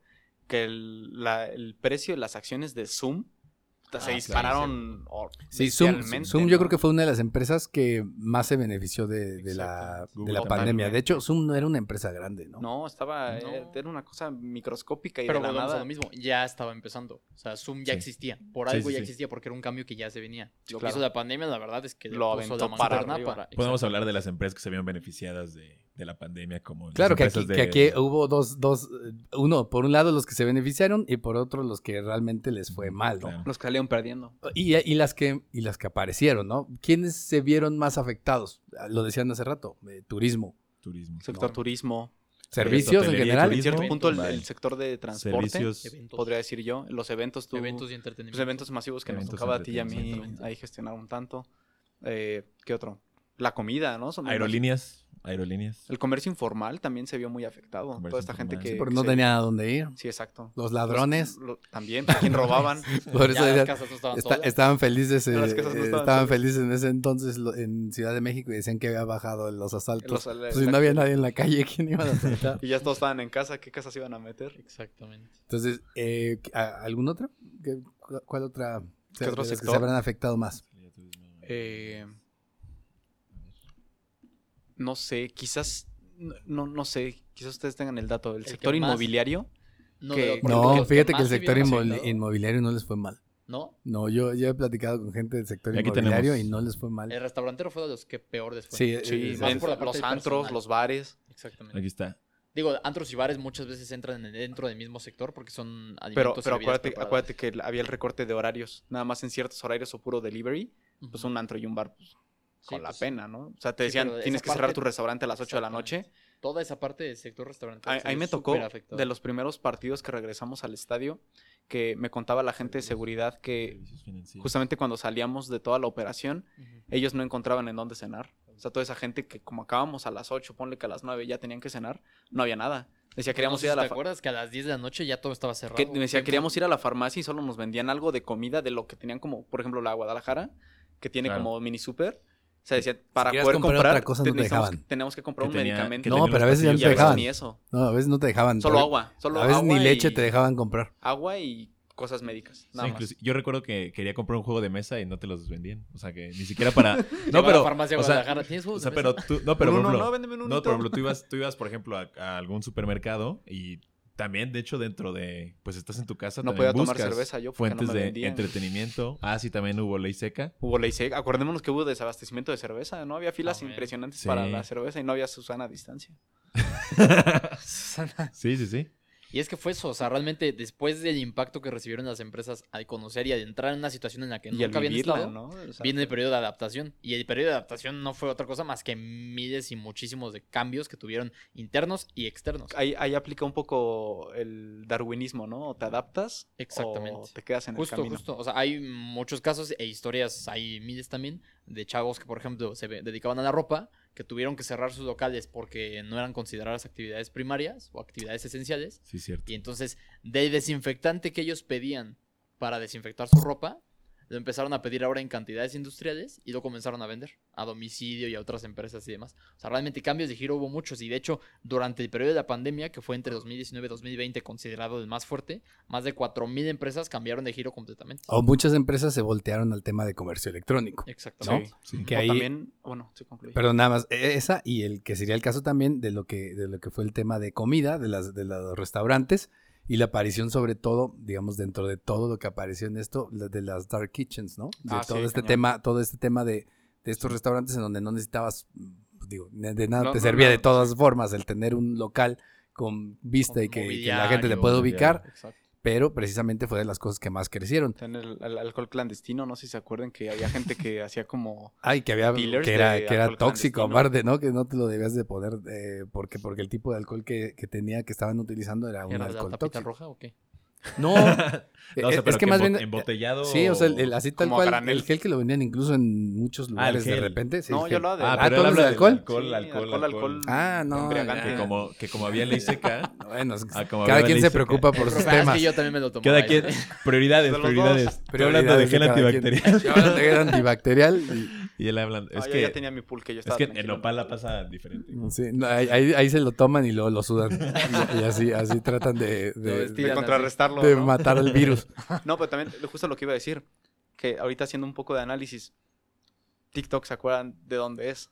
que el, la- el precio de las acciones de Zoom se Ah, sí, dispararon or- Sí, Zoom, Zoom yo ¿no? creo que fue una de las empresas que más se benefició de, de la, de la pandemia. De hecho, Zoom no era una empresa grande, ¿no? No, estaba, No. eh, era una cosa microscópica y Pero de la a nada. lo mismo, ya estaba empezando. O sea, Zoom ya Sí. existía. Por algo sí, ya sí. existía porque era un cambio que ya se venía. Lo claro. que hizo la pandemia, la verdad es que Lo puso aventó para para- Podemos hablar de las empresas que se vieron beneficiadas de, de la pandemia como Claro que aquí, empresas que de- aquí hubo dos, dos, eh, uno, por un lado los que se beneficiaron y por otro los que realmente les fue mal, ¿no? Claro. Los que salieron perdiendo. Y, y las que, y las que aparecieron, ¿no? ¿Quiénes se vieron más afectados? Ah, Lo decían hace rato, eh, turismo, turismo. Sector No. turismo. servicios en general. En cierto punto el, sector de transporte, Servicios. Eventos. podría decir yo. Los eventos, tú, Eventos y los entretenimiento. eventos masivos que Eventos nos tocaba a ti y a mí entretenimiento. ahí gestionar un tanto. Eh, ¿Qué otro? La comida, ¿no? Son Aerolíneas. Aerolíneas. El comercio informal también se vio muy afectado. Comercio Toda esta gente que... Sí, porque que no se- tenía a dónde ir. Sí, exacto. Los ladrones. Los- lo- también, ¿a quién robaban? [laughs] Por eso Ya las decían, casas no estaban está- solas. estaban felices, eh, Las casas no estaban estaban felices en ese entonces lo- en Ciudad de México y decían que había bajado los asaltos. Los- Pues si no había nadie en la calle, ¿quién iba a [laughs] asaltar? Y ya todos estaban en casa, ¿qué casas iban a meter? Exactamente. Entonces, eh, ¿a- ¿algún otro? ¿Qué- cu- ¿Cuál otra ¿Qué otro Que se sector? habrán afectado más. Eh, no sé, quizás, no, no sé, quizás ustedes tengan el dato. El sector inmobiliario, No, que- fíjate que el se sector inmobiliario no les fue mal. ¿No? No, yo, yo he platicado con gente del sector Aquí inmobiliario tenemos- y no les fue mal. El restaurantero fue de los que peor les fue. Sí, sí, más por la parte los antros, personal. los bares. Exactamente. Aquí está. Digo, antros y bares muchas veces entran en- dentro del mismo sector porque son alimentos Pero, pero acuérdate, acuérdate que había el recorte de horarios. Nada más en ciertos horarios o puro delivery, pues un antro y un bar, pues, Sí, con la pues, pena, ¿no? O sea, te Sí, decían, pero tienes que cerrar parte- tu restaurante a las 8 de la noche. Toda esa parte del sector restaurante. A, a mí me tocó, de los primeros partidos que regresamos al estadio, que me contaba la gente de seguridad que justamente cuando salíamos de toda la operación, ellos no encontraban en dónde cenar. O sea, toda esa gente que como acabamos a las 8, ponle que a las 9 ya tenían que cenar, no había nada. Decía, queríamos ir a la ¿Te acuerdas que a las 10 de la noche ya todo estaba cerrado? que me decía, queríamos ir a la farmacia y solo nos vendían algo de comida de lo que tenían como, por ejemplo, la Guadalajara, que tiene Claro. como mini super. O sea, decía, para querías poder comprar comprar, otra cosa, no te dejaban. tenemos que comprar Que un tenía- medicamento. No, pero a veces ya no te a dejaban. ni eso. No, a veces no te dejaban. Solo agua. Solo A veces agua ni leche y- te dejaban comprar. Agua y cosas médicas. Sí, Nada más. inclusi- yo recuerdo que quería comprar un juego de mesa y no te los vendían. O sea, que ni siquiera para... [laughs] No, No, pero... la farmacia o sea, ¿tienes o juegos sea, de pero mesa? tú... No, pero Un por uno, ejemplo... no, véndeme un No, por ejemplo, tú ibas, tú ibas, por ejemplo, a, a algún supermercado y también, de hecho, dentro de... Pues estás en tu casa, No podía tomar cerveza yo porque no fuentes me de entretenimiento. Ah, sí, también hubo ley seca. Hubo ley seca. Acordémonos que hubo desabastecimiento de cerveza, ¿no? Había filas Ah, impresionantes Sí. para la cerveza y no había Susana a distancia. [laughs] [laughs] Sí, sí, sí. Y es que fue eso, o sea, realmente después del impacto que recibieron las empresas al conocer y al entrar en una situación en la que y nunca habían vivirla, estado, ¿no? O sea, viene el periodo de adaptación. Y el periodo de adaptación no fue otra cosa más que miles y muchísimos de cambios que tuvieron internos y externos. ahí, ahí aplica un poco el darwinismo, ¿no? O te adaptas Exactamente. o te quedas en Justo, el camino. justo. O sea, hay muchos casos e historias, hay miles también, de chavos que, por ejemplo, se dedicaban a la ropa, que tuvieron que cerrar sus locales porque no eran consideradas actividades primarias o actividades esenciales. Sí, cierto. Y entonces, del desinfectante que ellos pedían para desinfectar su ropa, lo empezaron a pedir ahora en cantidades industriales y lo comenzaron a vender a domicilio y a otras empresas y demás. O sea, realmente cambios de giro hubo muchos y de hecho, durante el periodo de la pandemia, que fue entre 2019 y 2020 considerado el más fuerte, más de 4.000 empresas cambiaron de giro completamente. O muchas empresas se voltearon al tema de comercio electrónico. Exactamente. Sí. Sí. Que O ahí, también, bueno, se concluye. Pero nada más, e- esa y el que sería el caso también de lo que, de lo que fue el tema de comida, de, las, de los restaurantes y la aparición sobre todo, digamos, dentro de todo lo que apareció en esto, de las dark kitchens, ¿no? De Ah, todo sí, este cañón. tema, todo este tema de, de estos restaurantes en donde no necesitabas, mm, digo, de nada No, te no, servía no, de todas formas el tener un local con vista y que, que la gente te pueda ubicar, Exacto. Pero precisamente fue de las cosas que más crecieron. Tener el, el alcohol clandestino, no sé si se acuerdan que había gente que hacía como... Ay, que había que era, que era tóxico, aparte, ¿no? Que no te lo debías de poner eh, porque, porque el tipo de alcohol que, que tenía, que estaban utilizando era un ¿Era de la alcohol tapita tóxico. roja o qué? [laughs] No, No, o sea, es, pero es que más bien... Embotellado... Sí, o sea, el, el- así tal cual, granel. el gel que lo vendían incluso en muchos lugares de repente. sí, no, yo lo de... Ah, Ah, pero ¿tú él hablas habla de alcohol? alcohol, Sí, alcohol, alcohol, alcohol. alcohol. Ah, no. Que como, que como había ley seca, [laughs] Bueno, es- Ah, como cada quien se preocupa por sus [laughs] ah, es temas. que yo también me lo tomaba. cada quien... ¿eh? Prioridades, prioridades. Estoy hablando de gel antibacterial. Yo hablando de gel antibacterial. Y- él habla... Ah, Es yo que... ya tenía mi pool que yo Es estaba que en tranquilo. Nopal la pasa diferente. sí, no, ahí, ahí- se lo toman y luego lo sudan. Y, y así, así tratan de, Lo de- contrarrestarlo, de ¿no? matar el virus. [laughs] No, pero también justo lo que iba a decir, que ahorita haciendo un poco de análisis, TikTok se acuerdan de dónde es,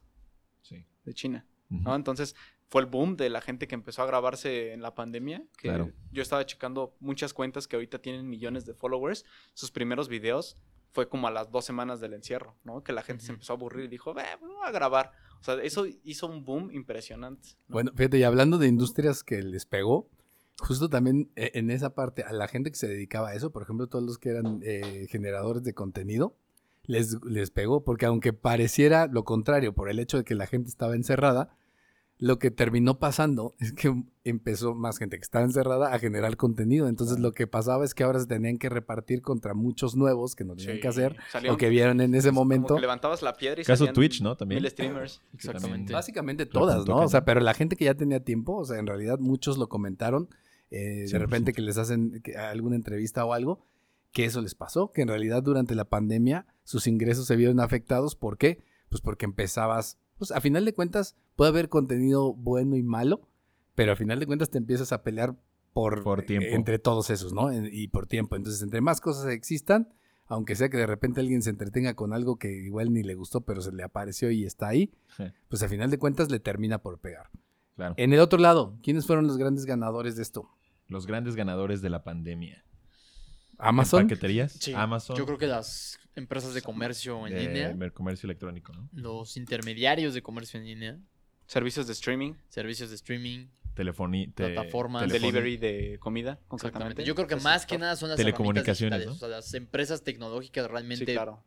Sí. de China. ¿no? Entonces fue el boom de la gente que empezó a grabarse en la pandemia, que Claro. yo estaba checando muchas cuentas que ahorita tienen millones de followers, sus primeros videos fue como a las dos semanas del encierro, ¿no? Que la gente se empezó a aburrir y dijo, ve, voy a grabar. O sea, eso hizo un boom impresionante. ¿no? Bueno, fíjate, y hablando de industrias que les pegó, justo también eh, en esa parte, a la gente que se dedicaba a eso, por ejemplo, todos los que eran eh, generadores de contenido, les, les pegó, porque aunque pareciera lo contrario por el hecho de que la gente estaba encerrada, lo que terminó pasando es que empezó más gente que estaba encerrada a generar contenido. Entonces lo que pasaba es que ahora se tenían que repartir contra muchos nuevos que no tenían Sí, que hacer salieron- o que vieron en ese como momento. que levantabas la piedra y Caso Twitch, ¿no? También. Mil streamers. [laughs] Exactamente. Básicamente todas, ¿no? O sea, pero la gente que ya tenía tiempo, o sea, en realidad muchos lo comentaron, eh, de 100%. repente que les hacen alguna entrevista o algo, que eso les pasó, que en realidad durante la pandemia sus ingresos se vieron afectados. ¿Por qué? Pues porque empezabas, pues a final de cuentas puede haber contenido bueno y malo, pero a final de cuentas te empiezas a pelear por, Por tiempo. entre todos esos, ¿no? En- y por tiempo. Entonces, entre más cosas existan, aunque sea que de repente alguien se entretenga con algo que igual ni le gustó, pero se le apareció y está ahí, Sí, pues a final de cuentas le termina por pegar. claro. En el otro lado, ¿quiénes fueron los grandes ganadores de esto? Los grandes ganadores de la pandemia. Amazon. Paqueterías, Sí, Amazon. Yo creo que las empresas de comercio en de línea, mer- comercio electrónico, ¿no? los intermediarios de comercio en línea, Servicios de streaming, servicios de streaming, Telefonía. Plataformas. telefoni- delivery de comida, exactamente. concretamente. Yo creo que más que nada son las Telecomunicaciones. O sea, las empresas tecnológicas realmente Sí, claro.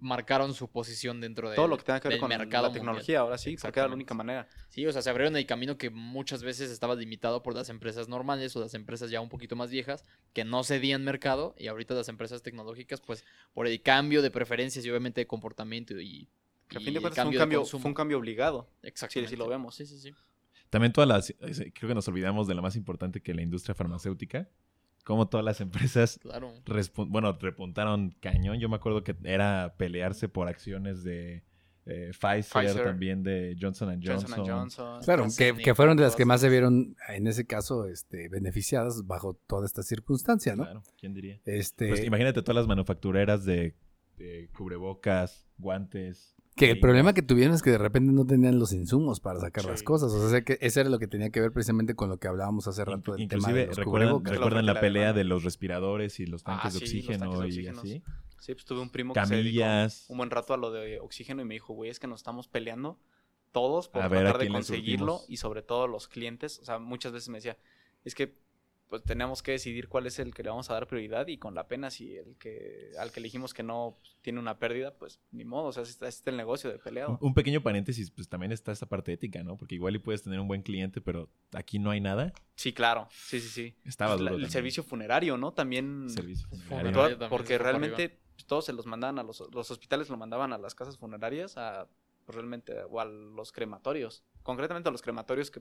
Marcaron su posición dentro de Todo lo que tenga que ver con mercado la mundial. tecnología, ahora sí, porque era la única manera. Sí, o sea, se abrieron el camino que muchas veces estaba limitado por las empresas normales o las empresas ya un poquito más viejas que no cedían mercado y ahorita las empresas tecnológicas, pues por el cambio de preferencias y obviamente de comportamiento y, Que a fin de cuentas fue un, cambio, fue un cambio obligado. Exactamente. sí lo vemos. Sí, sí, sí. También todas las. eh, Creo que nos olvidamos de la más importante que la industria farmacéutica. Como todas las empresas Claro. bueno, repuntaron cañón. Yo me acuerdo que era pelearse por acciones de eh, Pfizer, Pfizer. también de Johnson Johnson. Johnson Johnson. Claro, que, que fueron de las que más se vieron, en ese caso, este, beneficiadas bajo toda esta circunstancia, ¿no? Claro, ¿quién diría? Este, Pues imagínate todas las manufactureras de, de cubrebocas, guantes. Que el problema que tuvieron es que de repente no tenían los insumos para sacar las cosas. O sea, que eso era lo que tenía que ver precisamente con lo que hablábamos hace rato del tema de los ¿recuerdan, recuerdan La y pelea de los respiradores y los tanques Ah, de sí, los oxígeno tanques de y oxígenos. así? Sí, pues tuve un primo que se un buen rato a lo de oxígeno y me dijo, güey, es que nos estamos peleando todos por A ver a tratar de conseguirlo y sobre todo los clientes. O sea, muchas veces me decía, es que pues tenemos que decidir cuál es el que le vamos a dar prioridad y con la pena si el que al que elegimos que no pues, tiene una pérdida, pues ni modo, o sea, así está, está el negocio de Un, peleado. un pequeño paréntesis, pues también está esta parte ética, ¿no? Porque igual y puedes tener un buen cliente, pero aquí no hay nada. Sí, claro, sí, sí, sí. Estaba Pues, la- el también. servicio funerario, ¿no? También Servicio Funerario. funerario. Toda- también porque realmente pues, todos se los mandaban a los, los hospitales, lo mandaban a las casas funerarias, a pues, realmente, o a los crematorios. Concretamente a los crematorios que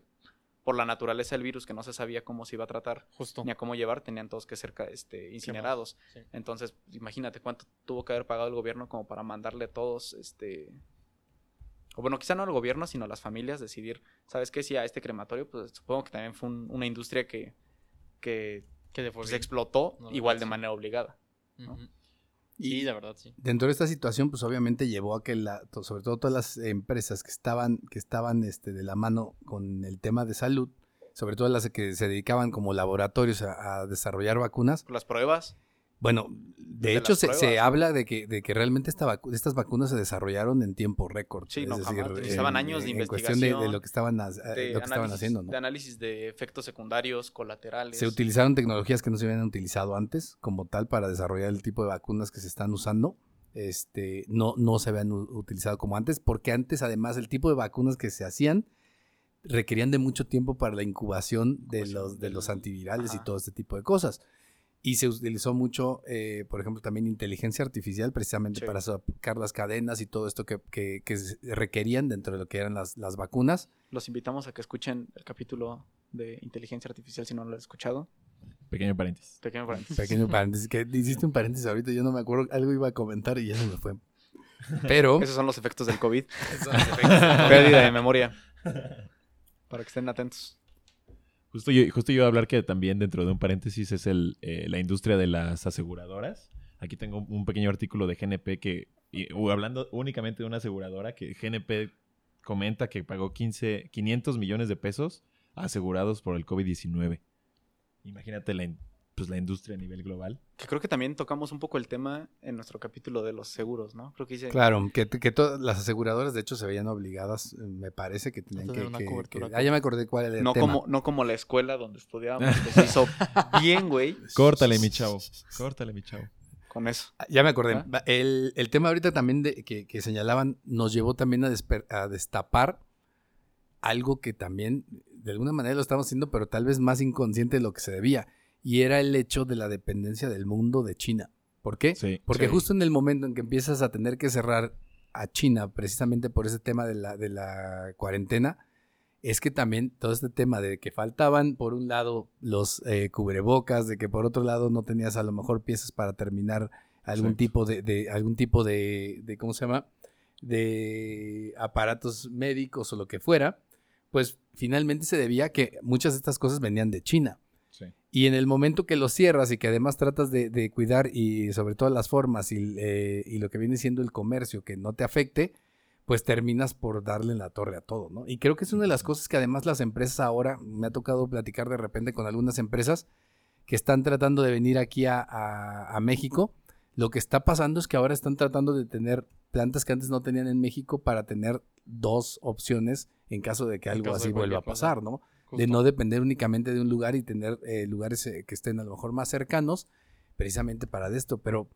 por la naturaleza del virus que no se sabía cómo se iba a tratar Justo. ni a cómo llevar, tenían todos que ser este, incinerados. Sí. Entonces, imagínate cuánto tuvo que haber pagado el gobierno como para mandarle a todos, este... O bueno, quizá no al gobierno, sino a las familias decidir, ¿sabes qué? Si a este crematorio, pues supongo que también fue un- una industria que, que Que de pues, explotó No igual de manera obligada. Ujú. Sí, la verdad, sí. Dentro de esta situación, pues obviamente llevó a que, la, sobre todo todas las empresas que estaban, que estaban este, de la mano con el tema de salud, sobre todo las que se dedicaban como laboratorios a, a desarrollar vacunas, Las pruebas, Bueno, de hecho se, se habla de que, de que realmente esta vacu- estas vacunas se desarrollaron en tiempo récord. Sí, es no, decir. Utilizaban en- años de en cuestión de, de investigación, lo que estaban, ha- de, Eh, lo que estaban haciendo. ¿no? de análisis de efectos secundarios, colaterales. Se utilizaron tecnologías que no se habían utilizado antes, como tal, para desarrollar el tipo de vacunas que se están usando. Este, no, no se habían utilizado como antes, porque antes, además, el tipo de vacunas que se hacían requerían de mucho tiempo para la incubación de los, de los antivirales y todo este tipo de cosas. Y se utilizó mucho, eh, por ejemplo, también inteligencia artificial, precisamente Sí. para sacar las cadenas y todo esto que, que- requerían dentro de lo que eran las, las vacunas. Los invitamos a que escuchen el capítulo de inteligencia artificial si no lo han escuchado. Pequeño paréntesis. Pequeño paréntesis. Pequeño paréntesis, que hiciste un paréntesis ahorita, yo no me acuerdo, algo iba a comentar y ya se me fue. [laughs] Pero, Esos son los efectos del COVID. [laughs] Pérdida de memoria. Para que estén atentos. Justo yo, justo iba a hablar que también dentro de un paréntesis es el, eh, la industria de las aseguradoras. Aquí tengo un pequeño artículo de GNP que, hablando únicamente de una aseguradora, que GNP comenta que pagó 15, 500 millones de pesos asegurados por el COVID-19. Imagínate la, pues, la industria a nivel global. Que creo que también tocamos un poco el tema en nuestro capítulo de los seguros, ¿no? Creo que hice... claro, que, que todas las aseguradoras de hecho se veían obligadas, me parece que tenían que... tener una que- cobertura que- ah, ya me acordé cuál era el No tema. como, no como la escuela donde estudiábamos, que se hizo [laughs] bien, güey, Córtale, mi chavo. Córtale, mi chavo. con eso. Ah, Ya me acordé. ¿Ah? El, el tema ahorita también de, que, que señalaban nos llevó también a, desper- a destapar algo que también de alguna manera lo estamos haciendo, pero tal vez más inconsciente de lo que se debía. Y era el hecho de la dependencia del mundo de China. ¿Por qué? Sí. Porque Sí. justo en el momento en que empiezas a tener que cerrar a China, precisamente por ese tema de la, de la cuarentena, es que también todo este tema de que faltaban, por un lado, los eh, cubrebocas, de que por otro lado no tenías a lo mejor piezas para terminar algún Exacto. tipo de, de- algún tipo de, de, ¿cómo se llama? De aparatos médicos o lo que fuera, pues finalmente se debía a que muchas de estas cosas venían de China. Sí. Y en el momento que lo cierras y que además tratas de, de cuidar y sobre todo las formas y, eh, y lo que viene siendo el comercio que no te afecte, pues terminas por darle en la torre a todo, ¿no? Y creo que es una de las cosas que además las empresas ahora, me ha tocado platicar de repente con algunas empresas que están tratando de venir aquí a, a- a México. Lo que está pasando es que ahora están tratando de tener plantas que antes no tenían en México para tener dos opciones en caso de que En algo así vuelva a pasar, ¿no? De no depender únicamente de un lugar y tener eh, lugares eh, que estén a lo mejor más cercanos, precisamente para de esto. Pero,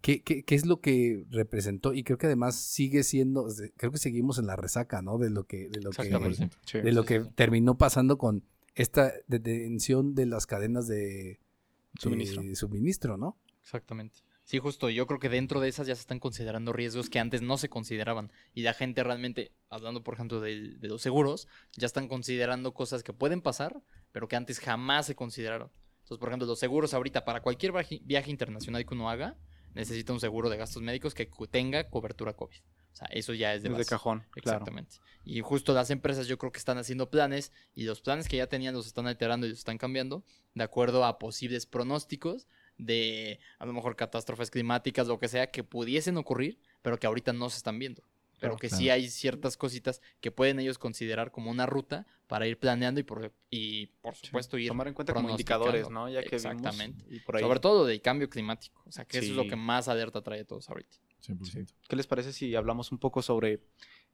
¿qué, qué, qué es lo que representó? Y creo que además sigue siendo, creo que seguimos en la resaca, ¿no? De lo que, de lo que, 100%. Sí. de lo sí, que sí. terminó pasando con esta detención de las cadenas de Suministro. de suministro, ¿no? Exactamente. Sí, justo. Yo creo que dentro de esas ya se están considerando riesgos que antes no se consideraban. Y la gente realmente, hablando por ejemplo de, los seguros, ya están considerando cosas que pueden pasar, pero que antes jamás se consideraron. Entonces, por ejemplo, los seguros ahorita, para cualquier viaje, internacional que uno haga, necesita un seguro de gastos médicos que tenga cobertura COVID. O sea, eso ya es de base. cajón, claro. Exactamente. Y justo las empresas yo creo que están haciendo planes y los planes que ya tenían los están alterando y los están cambiando de acuerdo a posibles pronósticos de a lo mejor catástrofes climáticas, lo que sea, que pudiesen ocurrir, pero que ahorita no se están viendo. Pero Claro, que claro. sí hay ciertas cositas que pueden ellos considerar como una ruta para ir planeando y por, y por supuesto ir Tomar en cuenta como indicadores, ¿no? Ya que Exactamente. vimos. Y por ahí, Sobre todo del cambio climático. O sea, que eso es lo que más alerta trae a todos ahorita. 100%. ¿Qué les parece si hablamos un poco sobre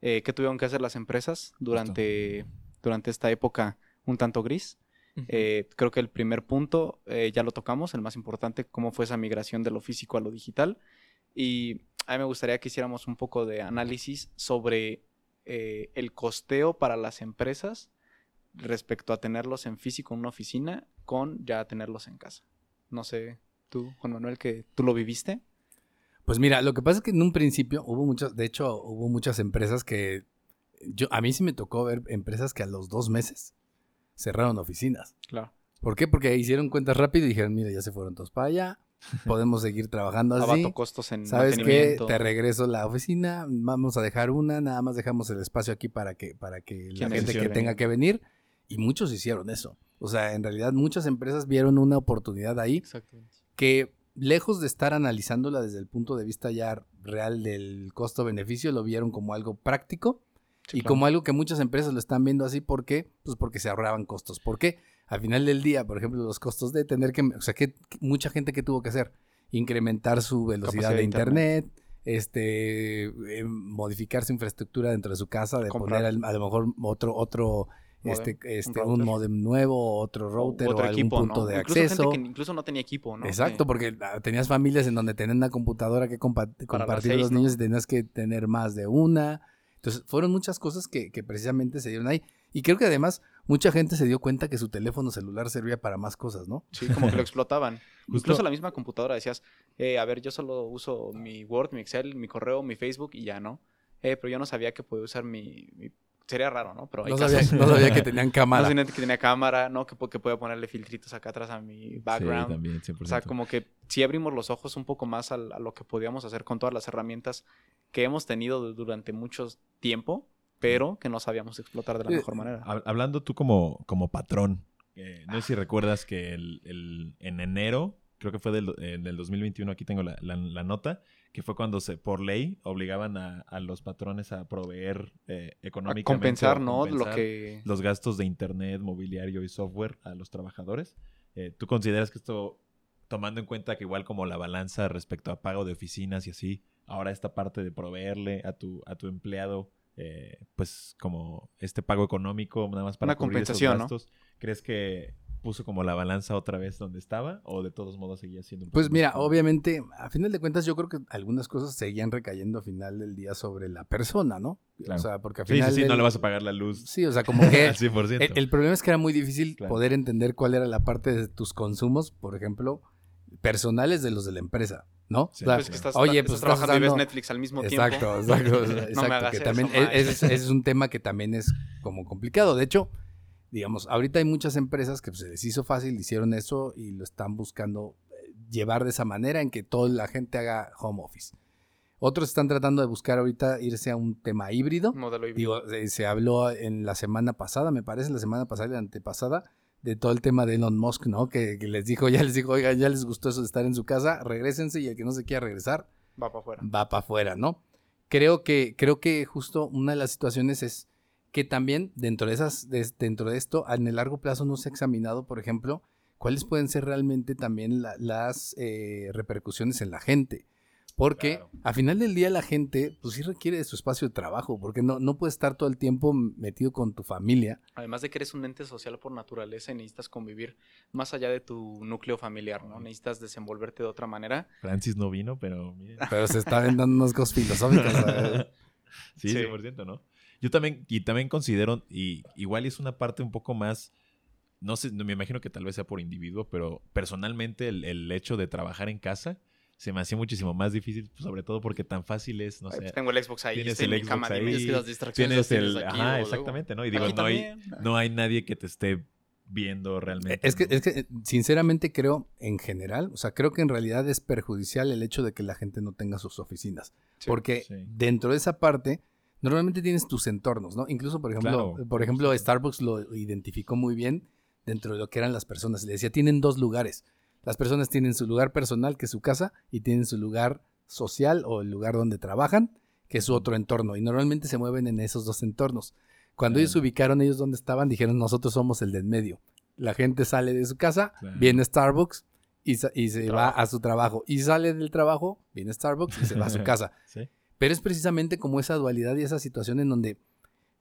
eh, qué tuvieron que hacer las empresas durante, durante esta época un tanto gris? Eh, creo que el primer punto eh, ya lo tocamos, el más importante, cómo fue esa migración de lo físico a lo digital. Y a mí me gustaría que hiciéramos un poco de análisis sobre eh, el costeo para las empresas respecto a tenerlos en físico en una oficina con ya tenerlos en casa. No sé, tú, Juan Manuel, que tú lo viviste. Pues mira, lo que pasa es que en un principio hubo muchas, de hecho, hubo muchas empresas que yo, a mí sí me tocó ver empresas que a los dos meses cerraron oficinas. Claro. ¿Por qué? Porque hicieron cuentas rápido y dijeron, mira, ya se fueron todos para allá, [laughs] podemos seguir trabajando así. Abato costos en ¿Sabes qué? Te regreso la oficina, vamos a dejar una, nada más dejamos el espacio aquí para que, para que la gente que tenga que venir. Y muchos hicieron eso. O sea, en realidad muchas empresas vieron una oportunidad ahí que lejos de estar analizándola desde el punto de vista ya real del costo-beneficio, lo vieron como algo práctico Sí, y claro. como algo que muchas empresas lo están viendo así. ¿Por qué? Pues porque se ahorraban costos. ¿Por qué? Al final del día, por ejemplo, los costos de tener que... O sea, que mucha gente que tuvo que hacer, incrementar su velocidad de internet, este, eh, modificar su infraestructura dentro de su casa, de Comprar. poner a lo mejor otro, otro, Modem, este, un este, un modem nuevo, otro router o, otro algún equipo, punto ¿no? de incluso acceso. gente que incluso no tenía equipo, ¿no? Exacto, Que- porque ah, tenías familias en donde tenían una computadora que compa- compartir seis, los ¿no? niños y tenías que tener más de una. Entonces, fueron muchas cosas que, que precisamente se dieron ahí. Y creo que además mucha gente se dio cuenta que su teléfono celular servía para más cosas, ¿no? Sí, como que lo [laughs] explotaban. Incluso la misma computadora decías, eh, a ver, yo solo uso mi Word, mi Excel, mi correo, mi Facebook y ya, ¿no? Eh, pero yo no sabía que podía usar mi... mi- Sería raro, ¿no? Pero hay No casos- sabía, no sabía que [laughs] tenían No cámara. sabía que tenía cámara, ¿no? Que, que podía ponerle filtritos acá atrás a mi Sí, background. también, 100%. o sea, como que sí abrimos los ojos un poco más al- a, lo que podíamos hacer con todas las herramientas que hemos tenido du- durante mucho tiempo, pero que no sabíamos explotar de la Eh, mejor manera. Hab- Hablando tú como, como patrón, eh, no sé si recuerdas que el, el- en enero, creo que fue del, eh, del 2021, aquí tengo la, la- la nota, que fue cuando se por ley obligaban a, a los patrones a proveer eh, A económicamente. compensar, o ¿no? Lo compensar que... Los gastos de internet, mobiliario y software a los trabajadores. Eh, ¿Tú consideras que esto, tomando en cuenta que igual como la balanza respecto a pago de oficinas y así, ahora esta parte de proveerle a tu, a tu empleado, eh, pues como este pago económico, nada más para Una cubrir esos compensación, ¿no? gastos, ¿crees que puso como la balanza otra vez donde estaba o de todos modos seguía siendo un Pues mira, obviamente, a final de cuentas, yo creo que algunas cosas seguían recayendo a final del día sobre la persona, ¿no? Claro. O sea, porque al Sí, final. sí, sí, no del- le vas a pagar la luz Sí, o sea, como que [laughs] al 100%. El, el problema es que era muy difícil Claro. poder entender cuál era la parte de tus consumos, por ejemplo, personales de los de la empresa, ¿no? Sí, O sea, Pues que estás, oye, pues estás trabajando y ves Netflix al mismo exacto, tiempo. exacto, [laughs] no exacto, me hagas que eso, también es, es- es un tema que también es como complicado. De hecho, digamos, ahorita hay muchas empresas que pues, se les hizo fácil, hicieron eso y lo están buscando eh, llevar de esa manera en que toda la gente haga home office. Otros están tratando de buscar ahorita irse a un tema híbrido. Modelo híbrido. Digo, eh, se habló en la semana pasada, me parece, la semana pasada y la antepasada, de todo el tema de Elon Musk, ¿no? Que, que les dijo, ya les dijo, oiga, ya les gustó eso de estar en su casa, regresense y el que no se quiera regresar, Va para afuera. va para afuera, ¿no? Creo que, creo que justo una de las situaciones es que también dentro de esas, de- dentro de esto, en el largo plazo no se ha examinado, por ejemplo, cuáles pueden ser realmente también la- las eh, repercusiones en la gente. Porque Claro. a final del día la gente, pues sí requiere de su espacio de trabajo, porque no, no puedes estar todo el tiempo metido con tu familia. Además de que eres un ente social por naturaleza y necesitas convivir más allá de tu núcleo familiar, ¿no? Necesitas desenvolverte de otra manera. Francis no vino, pero miren. Pero se está dando unos cosas filosóficos. ¿sabes? [laughs] Sí, Sí. 100%, ¿no? Yo también, y también considero, y igual es una parte un poco más, no sé, me imagino que tal vez sea por individuo, pero personalmente el, el hecho de trabajar en casa se me hacía muchísimo más difícil, sobre todo porque tan fácil es, no sé, pues tengo el Xbox ahí, tienes el Xbox cama, ahí, dime. Es que las distracciones tienes el, tienes aquí, ajá, exactamente, ¿no? Y digo, no hay, no hay nadie que te esté viendo realmente. Es que, ¿no? es que, sinceramente creo, en general, o sea, creo que en realidad es perjudicial el hecho de que la gente no tenga sus oficinas. Sí, porque sí. dentro de esa parte, normalmente tienes tus entornos, ¿no? Incluso, por ejemplo, Claro. por ejemplo, Starbucks lo identificó muy bien dentro de lo que eran las personas. Le decía, tienen dos lugares. Las personas tienen su lugar personal, que es su casa, y tienen su lugar social o el lugar donde trabajan, que es su otro entorno. Y normalmente se mueven en esos dos entornos. Cuando ellos Claro. ubicaron ellos donde estaban, dijeron, nosotros somos el del medio. La gente sale de su casa, viene Starbucks y, y se va a su trabajo. Y sale del trabajo, viene Starbucks y se va a su [laughs] casa. Sí. Pero es precisamente como esa dualidad y esa situación en donde,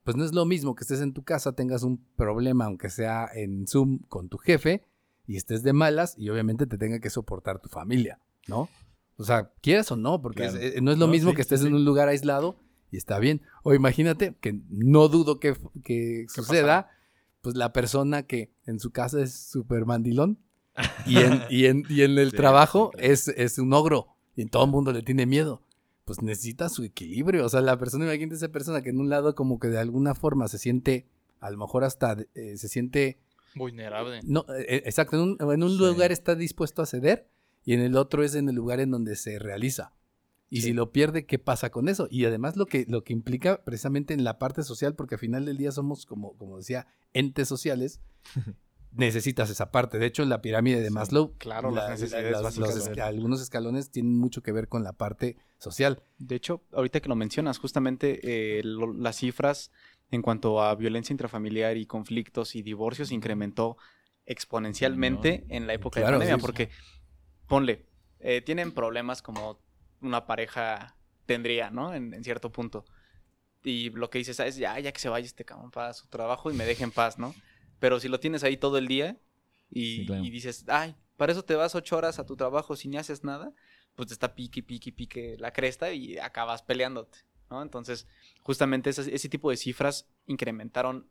pues no es lo mismo que estés en tu casa, tengas un problema, aunque sea en Zoom, con tu jefe, y estés de malas, y obviamente te tenga que soportar tu familia, ¿no? O sea, quieras o no, porque Claro. es- eh, no es lo No, mismo sí, que estés sí. en un lugar aislado y está bien. O imagínate que no dudo que, que suceda, pues la persona que en su casa es súper mandilón y en, [laughs] y en, y en el trabajo es, es un ogro y todo el mundo le tiene miedo. Pues necesita su equilibrio. O sea, la persona, imagínate esa persona que en un lado como que de alguna forma se siente, a lo mejor hasta eh, se siente, Vulnerable. no, eh, exacto, en un, en un Sí. lugar está dispuesto a ceder y en el otro es en el lugar en donde se realiza. Y Sí. si lo pierde, ¿qué pasa con eso? Y además lo que, lo que implica precisamente en la parte social, porque al final del día somos, como, como decía, entes sociales, [laughs] necesitas esa parte. De hecho, en la pirámide de Sí, Maslow, claro, las necesidades las- básicas los de- esca- algunos escalones tienen mucho que ver con la parte social. De hecho, ahorita que lo mencionas, justamente eh, lo- las cifras en cuanto a violencia intrafamiliar y conflictos y divorcios incrementó exponencialmente en la época Claro, de pandemia, sí, sí. porque ponle, eh, tienen problemas como una pareja tendría, ¿no? En, en cierto punto. Y lo que dices "Ah, es, ya, ya que se vaya este cabrón para su trabajo y me deje en paz, ¿no? Pero si lo tienes ahí todo el día y, Sí, claro. y dices, ay, para eso te vas ocho horas a tu trabajo si ni haces nada, pues te está pique, pique, pique la cresta y acabas peleándote, ¿no? Entonces, justamente ese, ese tipo de cifras incrementaron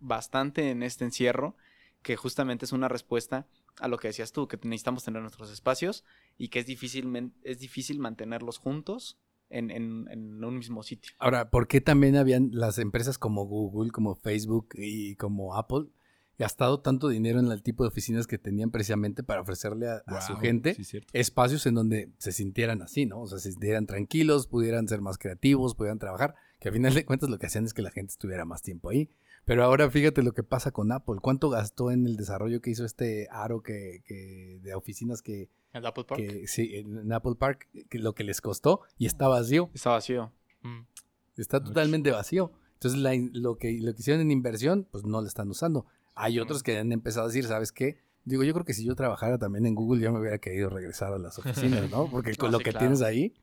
bastante en este encierro, que justamente es una respuesta a lo que decías tú, que necesitamos tener nuestros espacios y que es difícil, es difícil mantenerlos juntos en, en- en un mismo sitio. Ahora, ¿por qué también habían las empresas como Google, como Facebook y como Apple gastado tanto dinero en el tipo de oficinas que tenían precisamente para ofrecerle a, a su gente sí, espacios en donde se sintieran así, ¿no? O sea, se sintieran tranquilos, pudieran ser más creativos, pudieran trabajar, que al final de cuentas lo que hacían es que la gente estuviera más tiempo ahí. Pero ahora fíjate lo que pasa con Apple. ¿Cuánto gastó en el desarrollo que hizo este aro que, que- de oficinas que, El Apple Park. que sí, en Apple Park, que lo que les costó y está vacío? Está vacío. Mm. Está totalmente vacío. Entonces, la lo, que, lo que hicieron en inversión, pues no lo están usando. Hay otros que han empezado a decir, ¿sabes qué? Digo, yo creo que si yo trabajara también en Google, ya me hubiera querido regresar a las oficinas, [laughs] ¿no? Porque con No, lo sí, que claro. tienes ahí,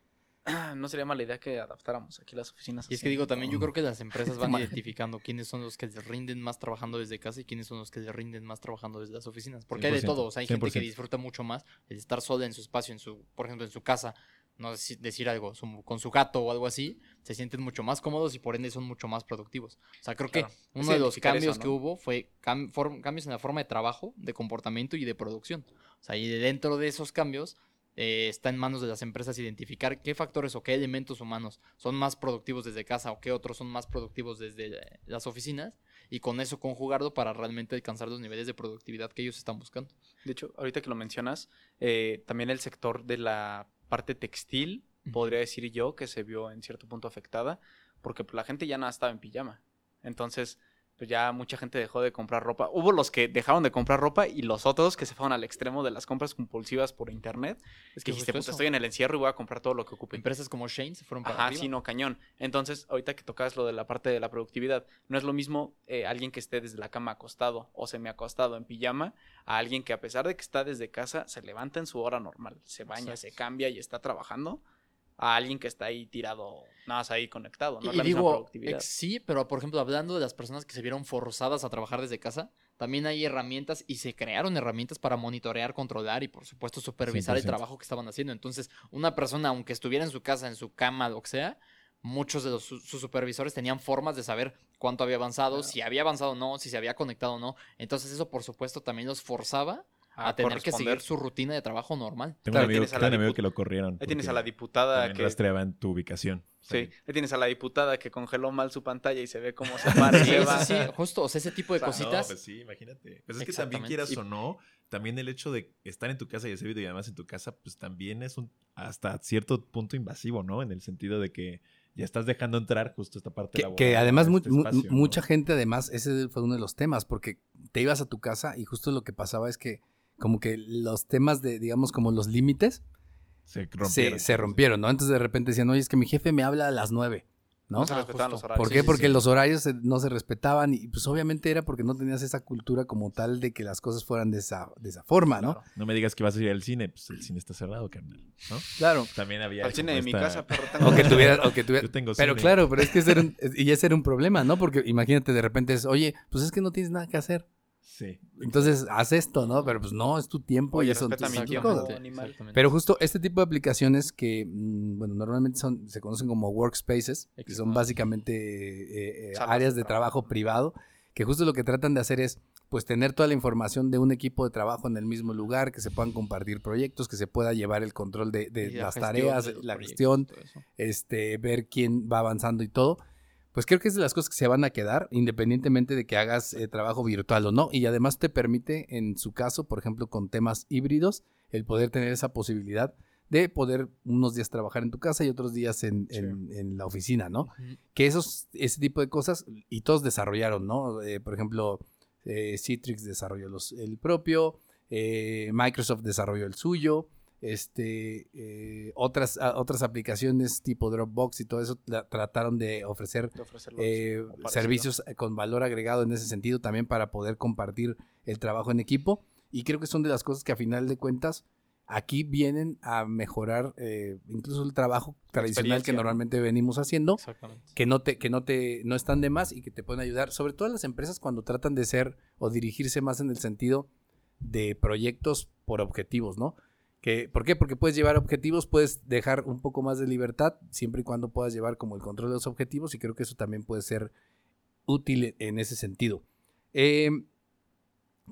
[clears throat] No sería mala idea que adaptáramos aquí las oficinas. Y es así. que digo, también yo creo que las empresas van [laughs] identificando quiénes son los que les rinden más trabajando desde casa y quiénes son los que les rinden más trabajando desde las oficinas. Porque hay de 100%, todo. O sea, hay gente que 100%. disfruta mucho más el estar sola en su espacio, en su, por ejemplo, en su casa, no deci- decir algo, su- con su gato o algo así, se sienten mucho más cómodos y por ende son mucho más productivos. O sea, creo Claro. que Es uno de los eso, cambios ¿no? que hubo fue cam- form- cambios en la forma de trabajo, de comportamiento y de producción. O sea, y de dentro de esos cambios eh, está en manos de las empresas identificar qué factores o qué elementos humanos son más productivos desde casa o qué otros son más productivos desde eh, las oficinas y con eso conjugarlo para realmente alcanzar los niveles de productividad que ellos están buscando. De hecho, ahorita que lo mencionas, eh, también el sector de la parte textil, podría decir yo que se vio en cierto punto afectada, porque la gente ya no estaba en pijama. Entonces, pues ya mucha gente dejó de comprar ropa. Hubo los que dejaron de comprar ropa y los otros que se fueron al extremo de las compras compulsivas por internet. Es que dijiste, puta, estoy en el encierro y voy a comprar todo lo que ocupe. Empresas como Shane se fueron para Ajá, arriba. sí, no, cañón. Entonces, ahorita que tocas lo de la parte de la productividad, no es lo mismo eh, alguien que esté desde la cama acostado o semi-acostado en pijama a alguien que a pesar de que está desde casa, se levanta en su hora normal, se baña, se cambia y está trabajando, a alguien que está ahí tirado, nada más ahí conectado. No Y, la misma digo, productividad. ex- sí, pero por ejemplo, hablando de las personas que se vieron forzadas a trabajar desde casa, también hay herramientas y se crearon herramientas para monitorear, controlar y por supuesto supervisar el 100%. trabajo que estaban haciendo. Entonces, una persona, aunque estuviera en su casa, en su cama, lo que sea, muchos de los, su- sus supervisores tenían formas de saber cuánto había avanzado, si había avanzado o no, si se había conectado o no. Entonces, eso por supuesto también los forzaba a, tener que seguir su rutina de trabajo normal. Tengo Claro, un amigo, tienes a tengo la un amigo que lo corrieron. Ahí tienes a la diputada que... rastreaban tu ubicación. Sí, Ahí. ahí tienes a la diputada que congeló mal su pantalla y se ve cómo se [laughs] para y Sí, se sí, justo, o sea, ese tipo de O sea, no, cositas. No, pues sí, imagínate. Pues es que también quieras Y- o no, también el hecho de estar en tu casa y hacer videollamadas en tu casa, pues también es un hasta cierto punto invasivo, ¿no? En el sentido de que ya estás dejando entrar justo esta parte Que, laboral que además este mu- espacio, ¿no? mucha gente, además, ese fue uno de los temas, porque te ibas a tu casa y justo lo que pasaba es que como que los temas de, digamos, como los límites se rompieron. se rompieron, ¿no? Entonces de repente decían, oye, es que mi jefe me habla a las nueve, ¿no? No se Ah, respetaban justo. los horarios. ¿Por qué? sí, Porque sí. los horarios se- no se respetaban y pues obviamente era porque no tenías esa cultura como tal de que las cosas fueran de esa, de esa forma, ¿no? Claro. No me digas que vas a ir al cine, pues el cine está cerrado, carnal, ¿no? Claro. También había Al cine de mi casa, perro. tengo O que tuvieras, o que tuvieras- Yo tengo Pero cine. claro, pero es que ese era un, y ese era un problema, ¿no? Porque imagínate de repente es, oye, pues es que no tienes nada que hacer. Sí. Entonces haz esto, ¿no? Pero pues no, es tu tiempo Oye, y exactamente. Pero justo este tipo de aplicaciones que, mm, bueno, normalmente son, se conocen como workspaces, que son básicamente eh, eh, áreas de trabajo privado, que justo lo que tratan de hacer es, pues, tener toda la información de un equipo de trabajo en el mismo lugar, que se puedan compartir proyectos, que se pueda llevar el control de, de las tareas, la gestión, eso. este, ver quién va avanzando y todo. Pues creo que es de las cosas que se van a quedar, independientemente de que hagas eh, trabajo virtual o no. Y además te permite, en su caso, por ejemplo, con temas híbridos, el poder tener esa posibilidad de poder unos días trabajar en tu casa y otros días en, Sí. en- en la oficina, ¿no? Que esos, ese tipo de cosas, y todos desarrollaron, ¿no? Eh, por ejemplo, eh, Citrix desarrolló los- el propio, eh, Microsoft desarrolló el suyo, este, eh, otras, a- otras aplicaciones tipo Dropbox y todo eso la- trataron de ofrecer De eh, servicios eh, con valor agregado en ese sentido también para poder compartir el trabajo en equipo. Y creo que son de las cosas que a final de cuentas aquí vienen a mejorar eh, incluso el trabajo tradicional que normalmente venimos haciendo Exactamente. que no te que no te no están de más y que te pueden ayudar sobre todo las empresas cuando tratan de ser o dirigirse más en el sentido de proyectos por objetivos no por qué porque puedes llevar objetivos puedes dejar un poco más de libertad siempre y cuando puedas llevar como el control de los objetivos y creo que eso también puede ser útil en ese sentido Eh,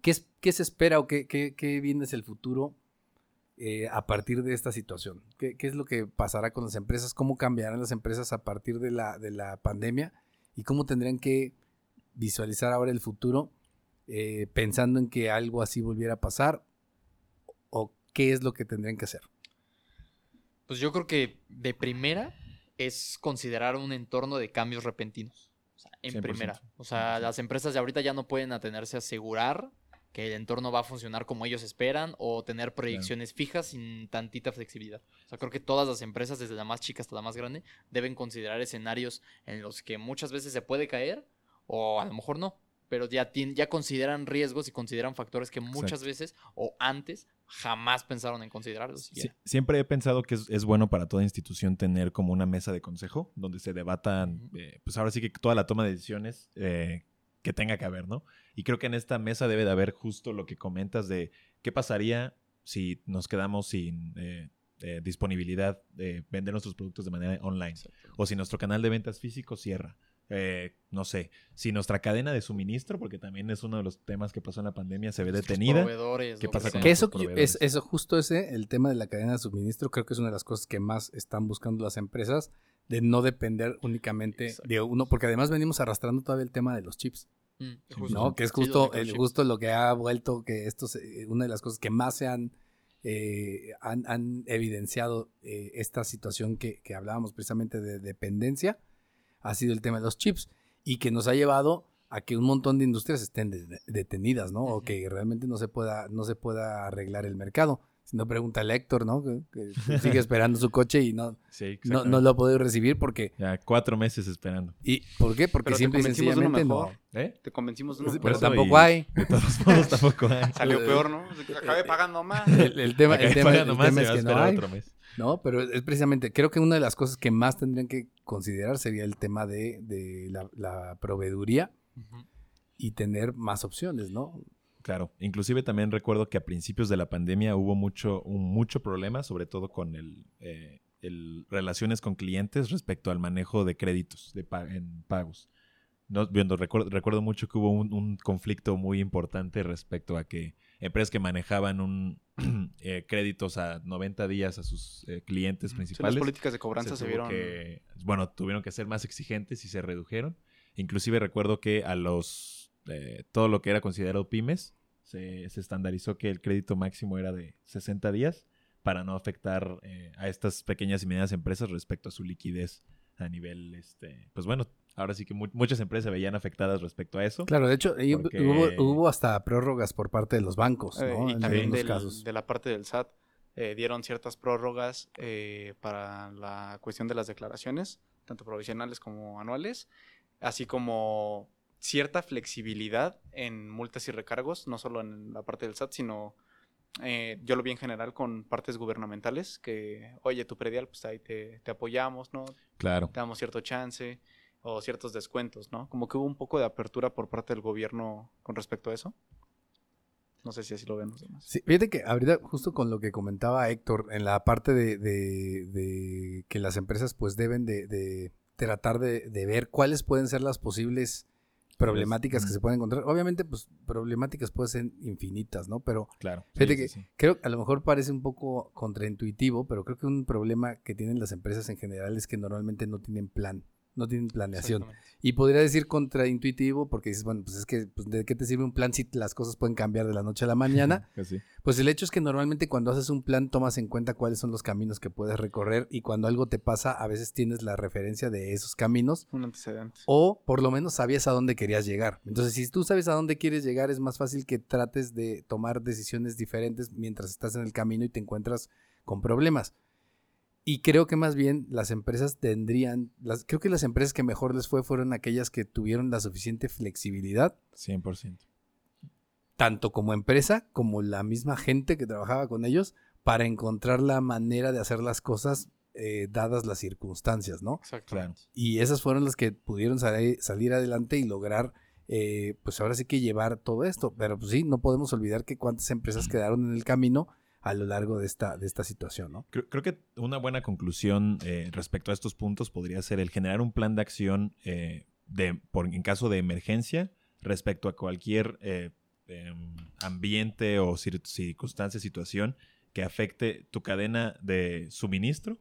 ¿qué, es- qué se espera o qué, qué, qué viene hacia el futuro eh, a partir de esta situación? ¿Qué, qué es lo que pasará con las empresas? ¿Cómo cambiarán las empresas a partir de la, de la pandemia? ¿Y cómo tendrían que visualizar ahora el futuro eh, pensando en que algo así volviera a pasar? ¿O qué es lo que tendrían que hacer? Pues yo creo que de primera es considerar un entorno de cambios repentinos. O sea, en 100%. primera. O sea, las empresas de ahorita ya no pueden atenerse a asegurar que el entorno va a funcionar como ellos esperan o tener proyecciones fijas sin tantita flexibilidad. O sea, creo que todas las empresas, desde la más chica hasta la más grande, deben considerar escenarios en los que muchas veces se puede caer o a lo mejor no. Pero ya, ya consideran riesgos y consideran factores que muchas Exacto. veces o antes jamás pensaron en considerarlos. Sí, siempre he pensado que es, es bueno para toda institución tener como una mesa de consejo donde se debatan, eh, pues ahora sí que toda la toma de decisiones eh, que tenga que haber, ¿no? Y creo que en esta mesa debe de haber justo lo que comentas de qué pasaría si nos quedamos sin eh, eh, disponibilidad de vender nuestros productos de manera online Exacto. o si nuestro canal de ventas físico cierra. Eh, no sé, si nuestra cadena de suministro, porque también es uno de los temas que pasó en la pandemia, se ve Nuestros detenida. proveedores, ¿Qué lo pasa con Que eso, proveedores. es, eso justo ese, el tema de la cadena de suministro, creo que es una de las cosas que más están buscando las empresas, de no depender únicamente Exacto. de uno, porque además venimos arrastrando todavía el tema de los chips. Mm, justo. ¿no? Que es justo, el, justo lo que ha vuelto que esto es eh, una de las cosas que más se han, eh, han, han evidenciado eh, esta situación que, que hablábamos precisamente de dependencia, ha sido el tema de los chips y que nos ha llevado a que un montón de industrias estén de- detenidas, ¿no? O que realmente no se pueda, no se pueda arreglar el mercado. Si no pregunta el Héctor, ¿no? Que, que [laughs] sigue esperando su coche y no, Sí, no, no lo ha podido recibir porque... Ya cuatro meses esperando. ¿Y por qué? Porque uno sencillamente no. mejor. ¿Eh? Te convencimos de uno. Pero tampoco y- hay. De todos modos, [laughs] tampoco hay. Salió peor, ¿no? Acabé pagando más. El, el tema, el tema- el tema es va a que no esperar hay. otro mes. No, pero es precisamente, creo que una de las cosas que más tendrían que considerar sería el tema de, de la, la proveeduría y tener más opciones, ¿no? Claro, inclusive también recuerdo que a principios de la pandemia hubo mucho, un, mucho problema, sobre todo con el, eh, el relaciones con clientes respecto al manejo de créditos de pa- en pagos. No, viendo, recuerdo, recuerdo mucho que hubo un, un conflicto muy importante respecto a que empresas que manejaban un [clears throat] eh, créditos a 90 días a sus eh, clientes Sí, las principales políticas de cobranza se, vieron. que- bueno, tuvieron que ser más exigentes y se redujeron. Inclusive recuerdo que a los eh, todo lo que era considerado pymes se, se estandarizó que el crédito máximo era de 60 días para no afectar eh, a estas pequeñas y medianas empresas respecto a su liquidez a nivel, este, pues bueno, ahora sí que mu- muchas empresas se veían afectadas respecto a eso. Claro, de hecho, Porque- hubo, hubo hasta prórrogas por parte de los bancos, Eh, ¿no? y En también algunos del- casos. de la parte del SAT eh, dieron ciertas prórrogas eh, para la cuestión de las declaraciones, tanto provisionales como anuales, así como cierta flexibilidad en multas y recargos, no solo en la parte del SAT, sino eh, yo lo vi en general con partes gubernamentales, que, oye, tu predial, pues ahí te, te apoyamos, ¿no? Claro. te damos cierto chance o ciertos descuentos, ¿no? Como que hubo un poco de apertura por parte del gobierno con respecto a eso. No sé si así lo ven los demás. Sí, fíjate que ahorita justo con lo que comentaba Héctor, en la parte de, de- de que las empresas pues deben de, de tratar de, de ver cuáles pueden ser las posibles problemáticas que se pueden encontrar. Obviamente pues problemáticas pueden ser infinitas, ¿no? Pero Claro. Fíjate Sí, que sí, sí. creo que a lo mejor parece un poco contraintuitivo, pero creo que un problema que tienen las empresas en general es que normalmente no tienen plan, no tienen planeación. Y podría decir contraintuitivo porque dices, bueno, pues es que pues, ¿de qué te sirve un plan si las cosas pueden cambiar de la noche a la mañana? [laughs] Casi. Pues el hecho es que normalmente cuando haces un plan tomas en cuenta cuáles son los caminos que puedes recorrer y cuando algo te pasa a veces tienes la referencia de esos caminos Un antecedente. o por lo menos sabías a dónde querías llegar. Entonces, si tú sabes a dónde quieres llegar, es más fácil que trates de tomar decisiones diferentes mientras estás en el camino y te encuentras con problemas. Y creo que más bien las empresas tendrían, las, creo que las empresas que mejor les fue fueron aquellas que tuvieron la suficiente flexibilidad, 100%. tanto como empresa como la misma gente que trabajaba con ellos, para encontrar la manera de hacer las cosas eh, dadas las circunstancias, ¿no? Exactamente. Y esas fueron las que pudieron sali- salir adelante y lograr, eh, pues ahora sí que llevar todo esto. Pero pues sí, no podemos olvidar que cuántas empresas quedaron en el camino a lo largo de esta, de esta situación, ¿no? Creo, creo que una buena conclusión eh, respecto a estos puntos podría ser el generar un plan de acción eh, de, por, en caso de emergencia respecto a cualquier eh, em, ambiente o cir- circunstancia, situación que afecte tu cadena de suministro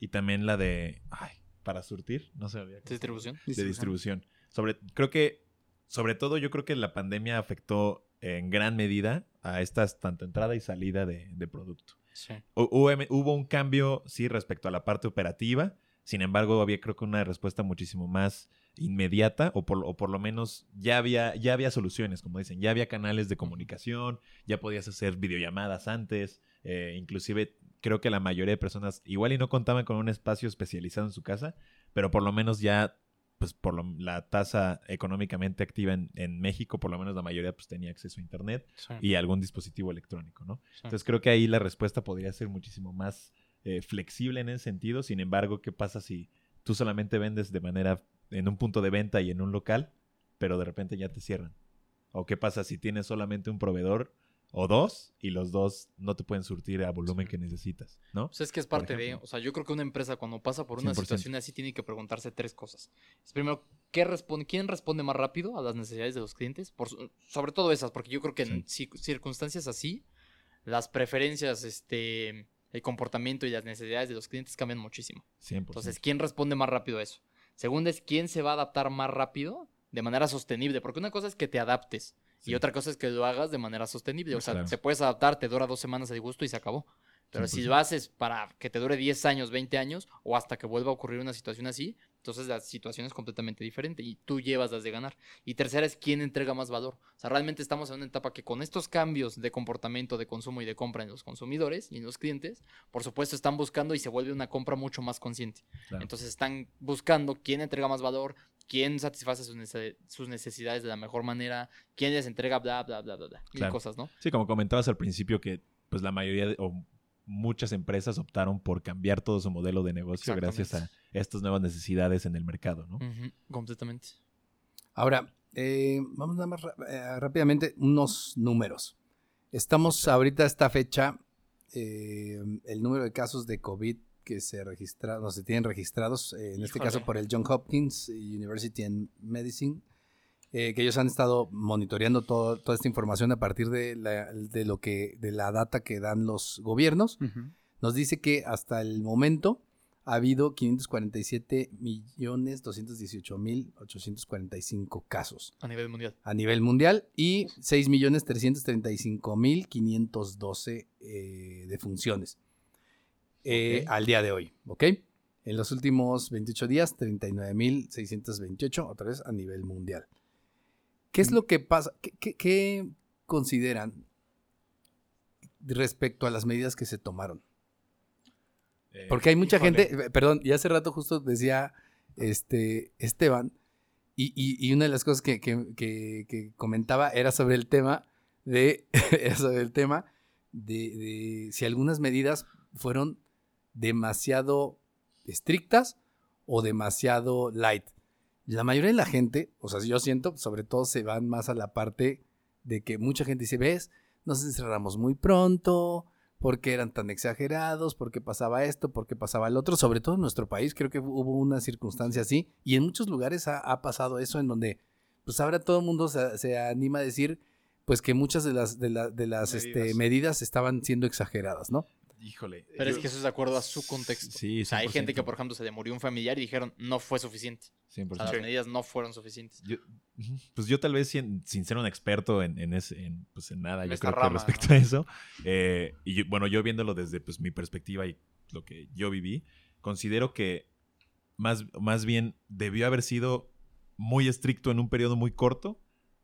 y también la de... Ay, para surtir, no se me había Distribución. de distribución. Sobre, creo que, sobre todo, yo creo que la pandemia afectó en gran medida a estas tanto entrada y salida de, de producto. Sí. Hu- Hubo, hubo un cambio, sí, respecto a la parte operativa. Sin embargo, había creo que una respuesta muchísimo más inmediata o por, o por lo menos ya había, ya había soluciones, como dicen, ya había canales de comunicación, ya podías hacer videollamadas antes, eh, inclusive creo que la mayoría de personas igual y no contaban con un espacio especializado en su casa, pero por lo menos ya, pues por lo- la tasa económicamente activa en, en México, por lo menos la mayoría pues tenía acceso a internet Sí. y algún dispositivo electrónico, ¿no? Sí. Entonces creo que ahí la respuesta podría ser muchísimo más eh, flexible en ese sentido. Sin embargo, ¿qué pasa si tú solamente vendes de manera en un punto de venta y en un local, pero de repente ya te cierran? ¿O qué pasa si tienes solamente un proveedor o dos y los dos no te pueden surtir a volumen que necesitas, ¿no? Pues es que es parte de, o sea, yo creo que una empresa cuando pasa por una 100%. situación así tiene que preguntarse tres cosas. Es primero, ¿qué responde, ¿quién responde más rápido a las necesidades de los clientes? Por, sobre todo esas, porque yo creo que en ci- circunstancias así, las preferencias, este, el comportamiento y las necesidades de los clientes cambian muchísimo. 100%. Entonces, ¿quién responde más rápido a eso? Segundo es, ¿quién se va a adaptar más rápido de manera sostenible? Porque una cosa es que te adaptes Sí. y otra cosa es que lo hagas de manera sostenible. O sea, Claro. te puedes adaptar, te dura dos semanas de gusto y se acabó. Pero si 100%. lo haces para que te dure 10 años, 20 años, o hasta que vuelva a ocurrir una situación así, Entonces la situación es completamente diferente y tú llevas las de ganar. Y tercera es quién entrega más valor. O sea, realmente estamos en una etapa que con estos cambios de comportamiento de consumo y de compra en los consumidores y en los clientes, por supuesto están buscando y se vuelve una compra mucho más consciente. Claro. Entonces están buscando quién entrega más valor, quién satisface sus, nece- sus necesidades de la mejor manera, quién les entrega bla, bla, bla, bla, bla. Claro. cosas, ¿no? Sí, como comentabas al principio que pues la mayoría de- o muchas empresas optaron por cambiar todo su modelo de negocio gracias a estas nuevas necesidades en el mercado, ¿no? Completamente. Ahora, eh, vamos nada más eh, rápidamente unos números. Estamos ahorita a esta fecha, eh, el número de casos de COVID que se registraron, no, se tienen registrados, eh, en este caso por el John Hopkins University in Medicine, eh, que ellos han estado monitoreando todo- toda esta información a partir de, la, de lo que, de la data que dan los gobiernos. Nos dice que hasta el momento ha habido 547 millones 218 mil 845 casos A nivel mundial. a nivel mundial y 6 millones 335 mil 512 eh, defunciones eh, al día de hoy, ¿ok? En los últimos 28 días, 39 mil 628, otra vez a nivel mundial. ¿Qué es lo que pasa? ¿Qué, qué- qué consideran respecto a las medidas que se tomaron? Eh, Porque hay mucha híjole. gente, perdón, y hace rato justo decía este Esteban, y, y- y una de las cosas que, que- que- que comentaba era sobre el tema de, [laughs] era sobre el tema de, de si algunas medidas fueron demasiado estrictas o demasiado light. La mayoría de la gente, o sea, yo siento, sobre todo se van más a la parte de que mucha gente dice, ves, nos encerramos muy pronto, porque eran tan exagerados, porque pasaba esto, porque pasaba el otro, sobre todo en nuestro país, creo que hubo una circunstancia así, y en muchos lugares ha, ha pasado eso, en donde, pues ahora todo el mundo se, se anima a decir, pues que muchas de las, de la- de las este, medidas estaban siendo exageradas, ¿no? Híjole. Pero es que eso es de acuerdo a su contexto. Sí, O sea, hay gente que, 100%. por ejemplo, se le murió un familiar y dijeron, no fue suficiente. O sea, 100%. las medidas no fueron suficientes. Yo- pues yo tal vez sin, sin ser un experto en, en, ese- en, pues en nada, En yo creo rama, que respecto ¿no? a eso, eh, y yo- bueno, yo viéndolo desde pues, mi perspectiva y lo que yo viví, considero que más, más bien debió haber sido muy estricto en un periodo muy corto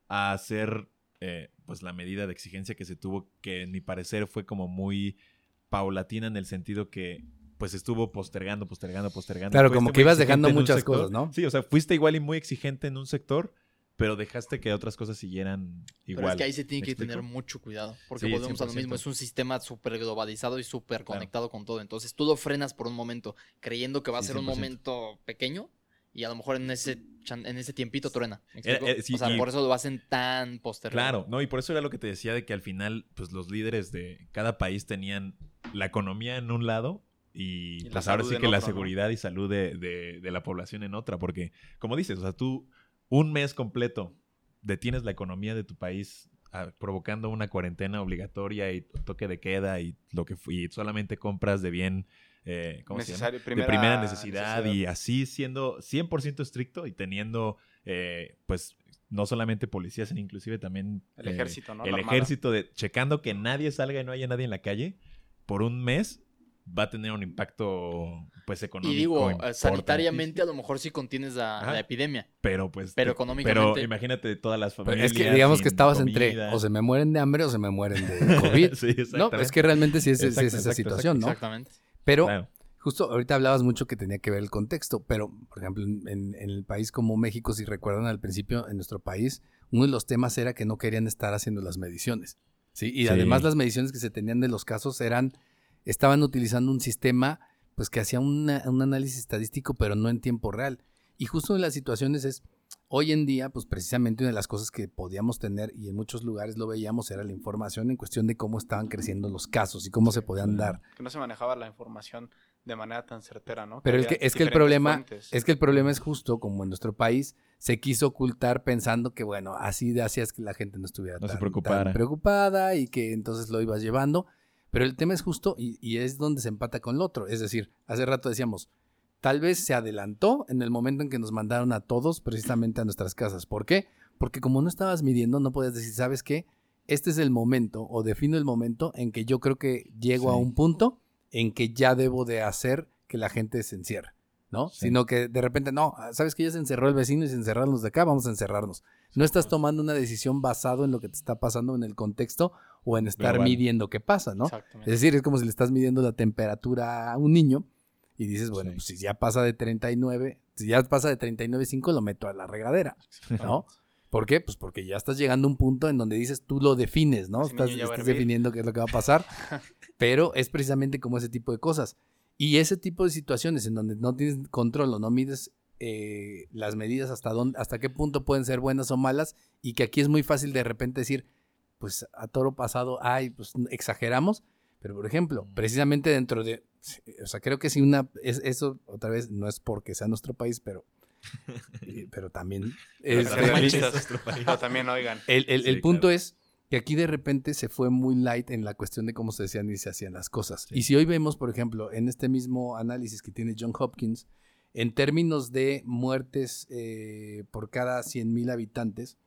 a hacer eh, pues la medida de exigencia que se tuvo, que en mi parecer fue como muy paulatina en el sentido que pues estuvo postergando, postergando, postergando. Claro, Fuiste como muy que ibas dejando muchas sector. cosas, ¿no? Sí, o sea, fuiste igual y muy exigente en un sector, pero dejaste que otras cosas siguieran igual. Pero es que ahí se tiene ¿Me que explico? tener mucho cuidado. Porque Sí, volvemos a lo 100%. mismo. Es un sistema súper globalizado y súper conectado con todo. Entonces tú lo frenas por un momento, creyendo que va a Sí, ser un 100%. momento pequeño. Y a lo mejor en ese, chan- en ese tiempito truena. Eh, sí, o sea, y- por eso lo hacen tan postergado. Claro, no, y por eso era lo que te decía de que al final, pues los líderes de cada país tenían la economía en un lado y, Y la pues ahora sí que la otro, ¿no? seguridad y salud de, de- de la población en otra, porque como dices, o sea, tú un mes completo detienes la economía de tu país ah, provocando una cuarentena obligatoria y toque de queda y lo que fu- y solamente compras de bien eh, ¿cómo se llama? Necesario, de primera necesidad, y así siendo 100% estricto y teniendo eh, pues no solamente policías, sino inclusive también El eh, ejército, ¿no? el ejército de checando que nadie salga y no haya nadie en la calle por un mes va a tener un impacto pues económico Y digo, eh, sanitariamente a lo mejor sí contienes la, la epidemia. pero pues pero te- económicamente- pero imagínate todas las Pero familias es que digamos que estabas entre o se me mueren de hambre o se me mueren de [laughs] COVID. Sí, no, es que realmente sí es, sí es Exacto, esa exacto, situación, ¿no? Exactamente. Pero Claro. justo ahorita hablabas mucho que tenía que ver el contexto, pero por ejemplo en, el país como México, si recuerdan al principio en nuestro país, uno de los temas era que no querían estar haciendo las mediciones. ¿sí? Y Sí. además las mediciones que se tenían de los casos eran, estaban utilizando un sistema pues que hacía un análisis estadístico, pero no en tiempo real. Y justo en las situaciones es, hoy en día, pues precisamente una de las cosas que podíamos tener, y en muchos lugares lo veíamos, era la información en cuestión de cómo estaban creciendo los casos y cómo se podían dar. Que no se manejaba la información de manera tan certera, ¿no? Pero es que, es que el problema, fuentes. es que el problema es justo como en nuestro país se quiso ocultar pensando que bueno, así de hacías que la gente no estuviera No se tan, preocupara. tan preocupada y que entonces lo ibas llevando. Pero el tema es justo y, y es donde se empata con lo otro. Es decir, hace rato decíamos, tal vez se adelantó en el momento en que nos mandaron a todos precisamente a nuestras casas. ¿Por qué? Porque como no estabas midiendo, no podías decir, ¿sabes qué? Este es el momento o defino el momento en que yo creo que llego a un punto en que ya debo de hacer que la gente se encierre. ¿no? Sí. Sino que de repente, no, sabes que ya se encerró el vecino y se encerraron los de acá, vamos a encerrarnos. No estás tomando una decisión basado en lo que te está pasando en el contexto o en estar Global. midiendo qué pasa, ¿no? Exactamente. Es decir, es como si le estás midiendo la temperatura a un niño y dices, bueno, Sí. pues si ya pasa de 39, si ya pasa de 39.5 lo meto a la regadera, ¿no? [laughs] ¿Por qué? Pues porque ya estás llegando a un punto en donde dices, tú lo defines, ¿no? Ese Estás, estás definiendo qué es lo que va a pasar, [laughs] pero es precisamente como ese tipo de cosas. Y ese tipo de situaciones en donde no tienes control o no mides eh, las medidas hasta dónde, hasta qué punto pueden ser buenas o malas, y que aquí es muy fácil de repente decir, pues a toro pasado, ay, pues exageramos, pero por ejemplo, precisamente dentro de, o sea, creo que si una, es, eso otra vez no es porque sea nuestro país, pero, pero también [laughs] es, Pero nuestro país. También, oigan. el, el- Sí, el punto claro. es que aquí de repente se fue muy light en la cuestión de cómo se decían y se hacían las cosas. Sí. Y si hoy vemos, por ejemplo, en este mismo análisis que tiene John Hopkins, en términos de muertes eh, por cada 100.000 habitantes,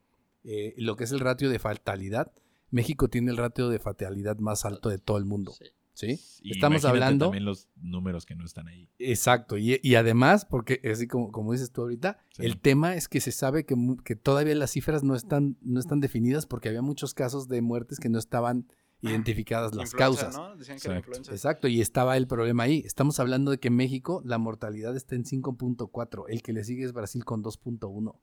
eh, lo que es el ratio de fatalidad, México tiene el ratio de fatalidad más alto de todo el mundo. Sí. ¿Sí? Y Estamos hablando... también los números que no están ahí. Exacto, y, y además, porque así como, como dices tú ahorita, Sí. el tema es que se sabe que, mu- que todavía las cifras no están, no están definidas porque había muchos casos de muertes que no estaban identificadas las Influenza, causas. ¿no? Decían que era Exacto. influenza. Exacto, y estaba el problema ahí. Estamos hablando de que México, la mortalidad está en 5.4, el que le sigue es Brasil con 2.1.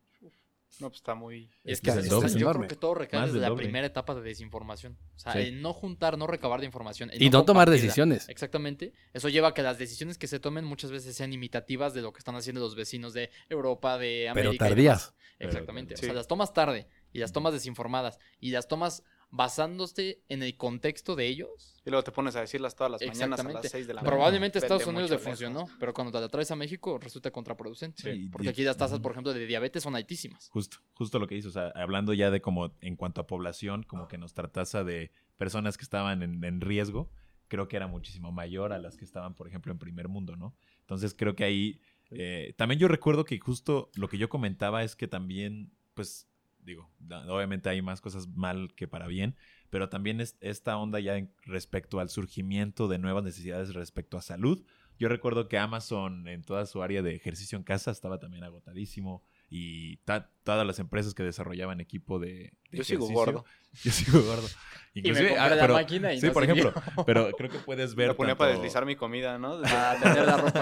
No, pues está muy... Es Es que que es- doble. yo creo que todo recae desde del la primera etapa de desinformación. O sea, Sí. el no juntar, no recabar de información. Y no tomar decisiones. Exactamente. Eso lleva a que las decisiones que se tomen muchas veces sean imitativas de lo que están haciendo los vecinos de Europa, de América. Pero tardías. Exactamente. O sea, las tomas tarde y las tomas desinformadas y las tomas basándose en el contexto de ellos. Y luego te pones a decirlas todas las mañanas a las 6 de la mañana. Probablemente Estados Unidos le funcionó, lejos. pero cuando te la traes a México resulta contraproducente. Sí. Porque Y- aquí las tasas, por ejemplo, de diabetes son altísimas. Justo, justo lo que dices, o sea, hablando ya de como en cuanto a población, como que nuestra tasa de personas que estaban en, en riesgo, creo que era muchísimo mayor a las que estaban, por ejemplo, en primer mundo, ¿no? Entonces creo que ahí, eh, también yo recuerdo que justo lo que yo comentaba es que también, pues, digo, obviamente hay más cosas mal que para bien, pero también es esta onda ya respecto al surgimiento de nuevas necesidades respecto a salud. Yo recuerdo que Amazon en toda su área de ejercicio en casa estaba también agotadísimo y ta- todas las empresas que desarrollaban equipo de, de Yo sigo gordo. [laughs] Yo sigo gordo. [laughs] Y me Inclusive, compré ah, la pero- máquina y sí, no por ejemplo, [laughs] pero creo que puedes ver Me ponía para deslizar mi comida, ¿no? Desde- A tener la ropa.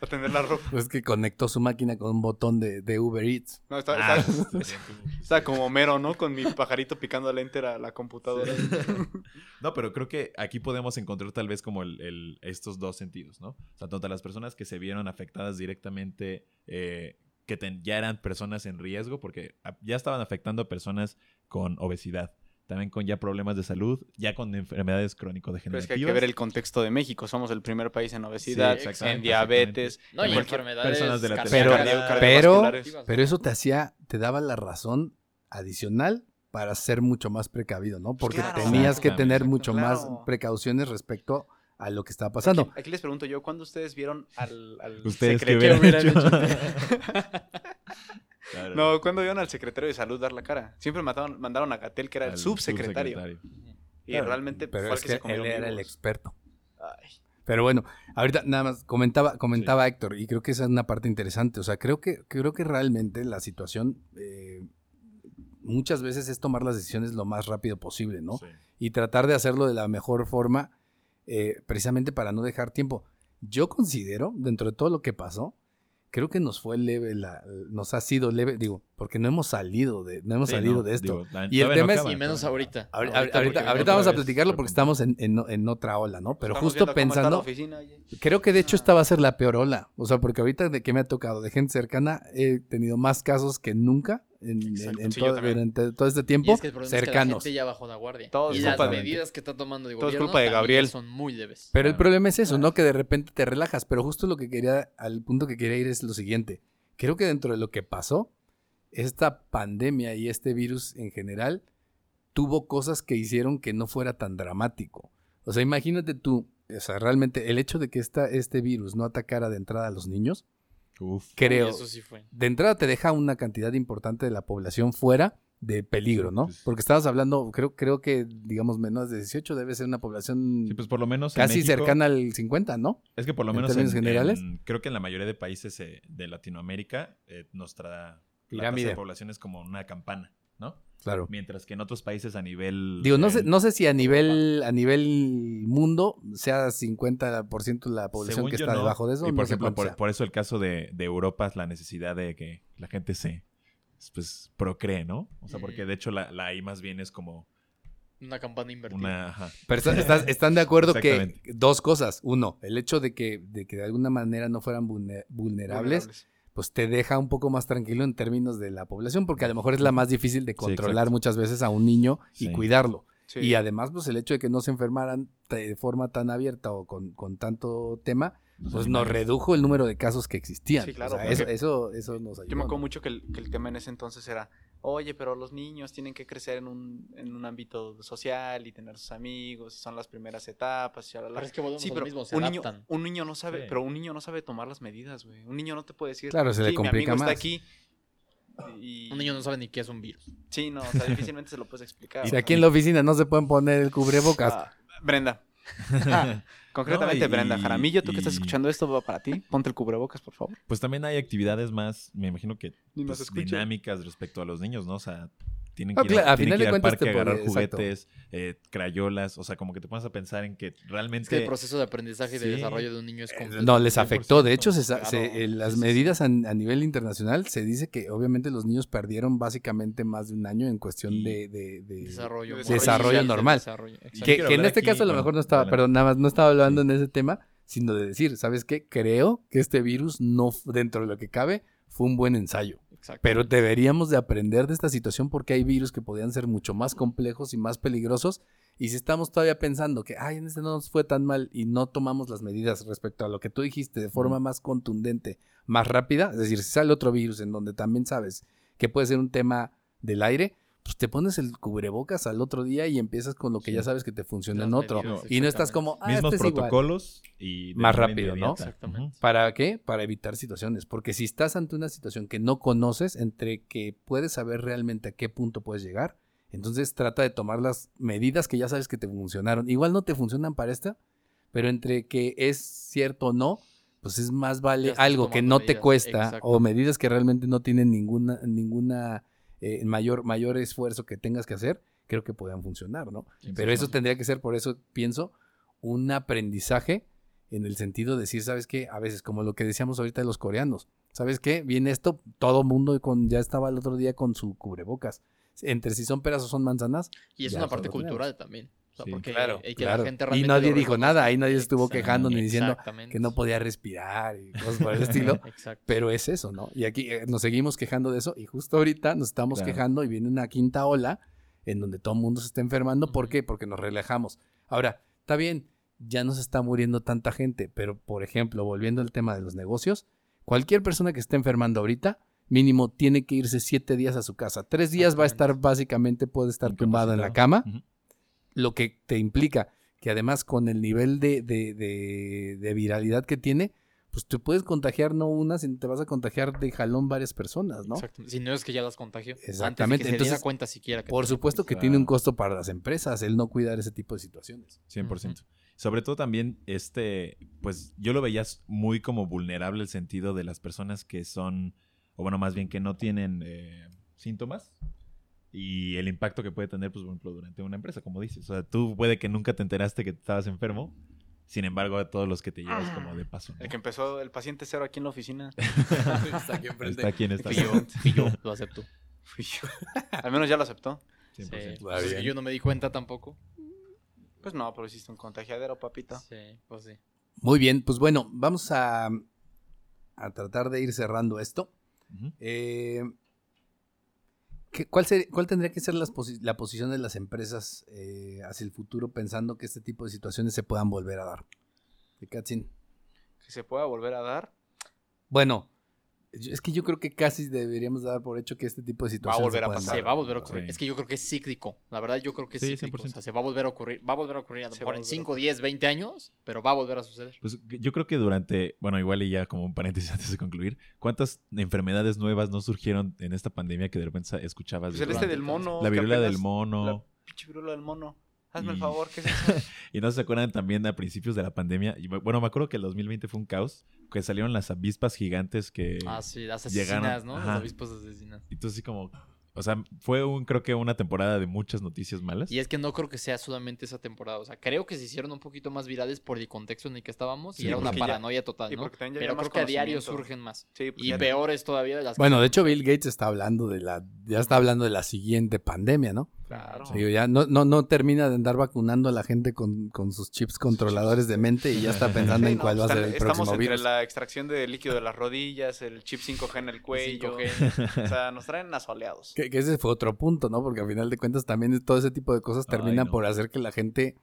Para tender la ropa. Pues que conectó su máquina con un botón de, de Uber Eats. No, está, Ah, está- como Homero, ¿no? Con mi pajarito picando al enter a la computadora. No, pero creo que aquí podemos encontrar tal vez como el, el- estos dos sentidos, ¿no? O sea, tanto las personas que se vieron afectadas directamente, eh, que ten- ya eran personas en riesgo, porque ya estaban afectando a personas con obesidad, también con ya problemas de salud, ya con enfermedades Pero es crónico-degenerativas. que hay que ver el contexto de México. Somos el primer país en obesidad, Sí, en diabetes. No, y en cualquier- enfermedades personas de la Pero- pero-. Pero eso te hacía, te daba la razón adicional para ser mucho más precavido, ¿no? Porque claro. tenías que tener mucho más precauciones respecto a lo que estaba pasando. Aquí, aquí les pregunto yo, ¿cuándo ustedes vieron al, al [laughs] ¿Ustedes secretario? hubieran hecho? Claro. No, ¿cuándo vieron al secretario de salud dar la cara? Siempre mataron- mandaron a Gatel, que era el subsecretario. subsecretario. Y Claro, realmente Pero fue es el que, que se comió él era el experto. Ay, Pero bueno, ahorita nada más comentaba, comentaba Héctor, y creo que esa es una parte interesante. O sea, creo que, creo que realmente la situación eh, muchas veces es tomar las decisiones lo más rápido posible, ¿no? Sí. y tratar de hacerlo de la mejor forma, eh, precisamente para no dejar tiempo. Yo considero, dentro de todo lo que pasó, creo que nos fue leve, la, nos ha sido leve, digo, porque no hemos salido de, no hemos Sí, salido no, de esto. digo, la- Y el no tema es- Y menos ahorita. Ahori- Ahorita, vamos a platicarlo porque estamos en, en- en otra ola, ¿no? Pero estamos justo pensando, oficina, creo que de hecho esta va a ser la peor ola. O sea, porque ahorita de que me ha tocado de gente cercana, he tenido más casos que nunca en, en- Exacto. en Sí, yo todo, también. durante todo este Y tiempo, es que el problema es que la cercanos. gente ya bajó la guardia. Todo y las de- medidas que está tomando Todo es gobierno culpa de Gabriel. son muy leves. Pero el Ah. problema es eso, ¿no? Que de repente te relajas. Pero justo lo que quería, al punto que quería ir es lo siguiente. Creo que dentro de lo que pasó, esta pandemia y este virus en general tuvo cosas que hicieron que no fuera tan dramático. O sea, imagínate tú, o sea, realmente el hecho de que esta, este virus no atacara de entrada a los niños, Uf. creo, eso sí fue. de entrada te deja una cantidad importante de la población fuera de peligro, ¿no? Porque estabas hablando, creo, creo que, digamos, menos de 18 debe ser una población Sí, pues por lo menos en casi México- cercana al 50, ¿no? Es que por lo en menos en, generales. en- creo que en la mayoría de países eh, de Latinoamérica eh, nuestra la tasa Pirámide. de población es como una campana, ¿no? Claro. Mientras que en otros países a nivel Digo, no eh, sé, no sé si a nivel, a nivel mundo sea 50% la población según que está no. debajo de eso. Y no por sé ejemplo, por, por eso el caso de, de Europa es la necesidad de que la gente se pues procree, ¿no? O sea, porque Mm. de hecho la, la I más bien es como Una campana invertida. una ajá. Pero está- estás- están de acuerdo que dos cosas. Uno, el hecho de que, de que de alguna manera no fueran vulne- vulnerables, pues te deja un poco más tranquilo en términos de la población, porque a lo mejor es la más difícil de controlar muchas veces a un niño y Sí. cuidarlo. Sí. Y además, pues el hecho de que no se enfermaran de forma tan abierta o con, con tanto tema, pues nos redujo el número de casos que existían. Sí, claro, O sea, porque- eso, eso, eso nos ayudó. Yo me acuerdo mucho que el, que el tema en ese entonces era, oye, pero los niños tienen que crecer en un, en un ámbito social y tener sus amigos, y son las primeras etapas, y Pero es que volvemos Sí, pero mismo, se un niño, un niño no sabe, Sí. pero un niño no sabe tomar las medidas, güey. Un niño no te puede decir, Claro, se le "Sí, mi complica amigo más. está aquí. Y... Un niño no sabe ni qué es un virus. Sí, no, o sea, difícilmente se lo puedes explicar. [laughs] Si aquí en la oficina no se pueden poner el cubrebocas, Ah, Brenda. [laughs] Concretamente, No, y- Brenda Jaramillo, tú que estás y- escuchando esto, va para ti. Ponte el cubrebocas, por favor. Pues también hay actividades más, me imagino que pues, dinámicas respecto a los niños, ¿no? O sea, tienen Ah, que ir, claro, a tienen final que de ir al parque agarrar puede- exacto. juguetes, eh, crayolas, o sea, como que te pones a pensar en que realmente... Es que el proceso de aprendizaje y de desarrollo de un niño es completo. no les afectó. De hecho, se, sa- Claro, se- eh, las medidas a, a nivel internacional se dice que obviamente los niños perdieron básicamente más de un año en cuestión de, de- de- Desarrollo, Desarrollo del normal. desarrollo, que, en este aquí, caso a lo bueno, mejor no estaba, adelante. perdón, nada más no estaba hablando Sí. en ese tema, sino de decir, ¿sabes qué? Creo que este virus no, dentro de lo que cabe, fue un buen ensayo. Exacto. Pero deberíamos de aprender de esta situación porque hay virus que podían ser mucho más complejos y más peligrosos. Y si estamos todavía pensando que, ay, en este no nos fue tan mal y no tomamos las medidas respecto a lo que tú dijiste de forma más contundente, más rápida, es decir, si sale otro virus en donde también sabes que puede ser un tema del aire, pues te pones el cubrebocas al otro día y empiezas con lo que Sí. ya sabes que te funciona Las en otro. medidas, y no estás como, ah, mismos este es igual. protocolos y Más rápido, ¿no? Exactamente. ¿Para qué? Para evitar situaciones. Porque si estás ante una situación que no conoces, entre que puedes saber realmente a qué punto puedes llegar, entonces trata de tomar las medidas que ya sabes que te funcionaron. Igual no te funcionan para esta, pero entre que es cierto o no, pues es más vale algo que no te cuesta exacto. o medidas que realmente no tienen ninguna, ninguna eh, mayor, mayor esfuerzo que tengas que hacer, creo que puedan funcionar, ¿no? Pero eso tendría que ser, por eso pienso, un aprendizaje en el sentido de decir, ¿sabes qué? A veces, como lo que decíamos ahorita de los coreanos, ¿sabes qué? Viene esto, todo mundo con, ya estaba el otro día con su cubrebocas. Entre si son peras o son manzanas. Y es una parte cultural también. O sea, Sí. porque Claro, y que claro. la gente Y nadie dijo nada, ahí nadie estuvo quejando ni diciendo que no podía respirar y cosas por el estilo. [laughs] Exacto. Pero es eso, ¿no? Y aquí eh, nos seguimos quejando de eso y justo ahorita nos estamos Claro. quejando y viene una quinta ola en donde todo el mundo se está enfermando. ¿Por qué? Porque nos relajamos. Ahora, está bien, ya no se está muriendo tanta gente, pero por ejemplo, volviendo al tema de los negocios, cualquier persona que esté enfermando ahorita, mínimo tiene que irse siete días a su casa. Tres días va a estar básicamente, puede estar tumbado en la cama. Lo que te implica que además con el nivel de, de- de- de viralidad que tiene, pues te puedes contagiar no una, sino te vas a contagiar de jalón varias personas, ¿no? Exacto. Si no es que ya las contagió. Exactamente, Antes de que se entonces, diera cuenta siquiera. Que Por supuesto que tiene un costo para las empresas el no cuidar ese tipo de situaciones. 100%. Sobre todo también, este, pues yo lo veía muy como vulnerable el sentido de las personas que son, o bueno, más bien que no tienen eh, síntomas y el impacto que puede tener, pues, por ejemplo, durante una empresa, como dices. O sea, tú puede que nunca te enteraste que estabas enfermo, sin embargo, a todos los que te llevas como de paso. ¿no? El que empezó el paciente cero aquí en la oficina. [laughs] Está aquí Está aquí en esta Fui yo, fui yo, [laughs] lo acepto. Fui yo. Al menos ya lo aceptó. 100%. Sí. Pues es que bien. yo no me di cuenta tampoco. Pues no, pero hiciste un contagiadero, papito. Sí, pues sí. Muy bien, pues bueno, vamos a, a tratar de ir cerrando esto. Eh, ¿qué- cuál, ser- ¿Cuál tendría que ser las posi- la posición de las empresas eh, hacia el futuro pensando que este tipo de situaciones se puedan volver a dar? ¿De Katzin? Que se pueda volver a dar. Bueno, Es que yo creo que casi deberíamos dar por hecho que este tipo de Va a situaciones volver a pasar. Se va a volver a ocurrir. Sí. Es que yo creo que es cíclico. La verdad, yo creo que es Sí, cíclico. 100%. O sea, se va a volver a ocurrir. Va a volver a ocurrir a lo mejor en volver a 5, 10, 20 años, pero va a volver a suceder. Pues yo creo que durante, bueno, igual y ya como un paréntesis [laughs] antes de concluir, ¿cuántas enfermedades nuevas no surgieron en esta pandemia que de repente escuchabas? Pues de el este del mono. La viruela del mono. La pinche viruela del mono. Hazme el Y- favor, ¿qué es [laughs] eso? Y no se acuerdan también a principios de la pandemia. Y, bueno, me acuerdo que el 2020 fue un caos, que salieron las avispas gigantes que... Ah, sí, las llegaron- asesinas, ¿no? ajá. Las avispas asesinas. Entonces, así como... O sea, fue un, creo que una temporada de muchas noticias malas. Y es que no creo que sea solamente esa temporada. O sea, creo que se hicieron un poquito más virales por el contexto en el que estábamos y era una ya- paranoia total, y ¿no? Pero creo que a diario surgen más. Sí, pues Y ya- peores todavía de las Bueno, que- de hecho Bill Gates está hablando de la, ya está hablando de la siguiente pandemia, ¿no? Claro. Ya no, no, no termina de andar vacunando a la gente con, con sus chips controladores de mente y ya está pensando Sí, [laughs] en no, cuál va a ser el Estamos próximo entre virus. la extracción de líquido de las rodillas, el chip 5G en el cuello. 5G. O sea, nos traen asoleados. Que, que ese fue otro punto, ¿no? Porque al final de cuentas también todo ese tipo de cosas Ay, terminan no. por hacer que la gente,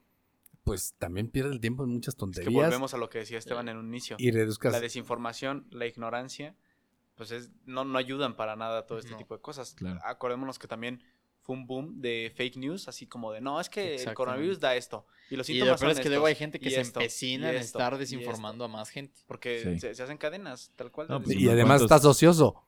pues también pierda el tiempo en muchas Es que tonterías volvemos a lo que decía Esteban en un inicio. y reduzcas... La desinformación, la ignorancia, pues es, no, no ayudan para nada a todo este No. tipo de cosas. Claro. Acordémonos que también fue un boom de fake news, así como de, no, es que el coronavirus da esto. Y los Y síntomas lo peor es que luego hay gente que y se esto, empecina y en esto, estar y desinformando a más gente. Porque Sí. se, se hacen cadenas, tal cual. No, pues, y además estás ocioso.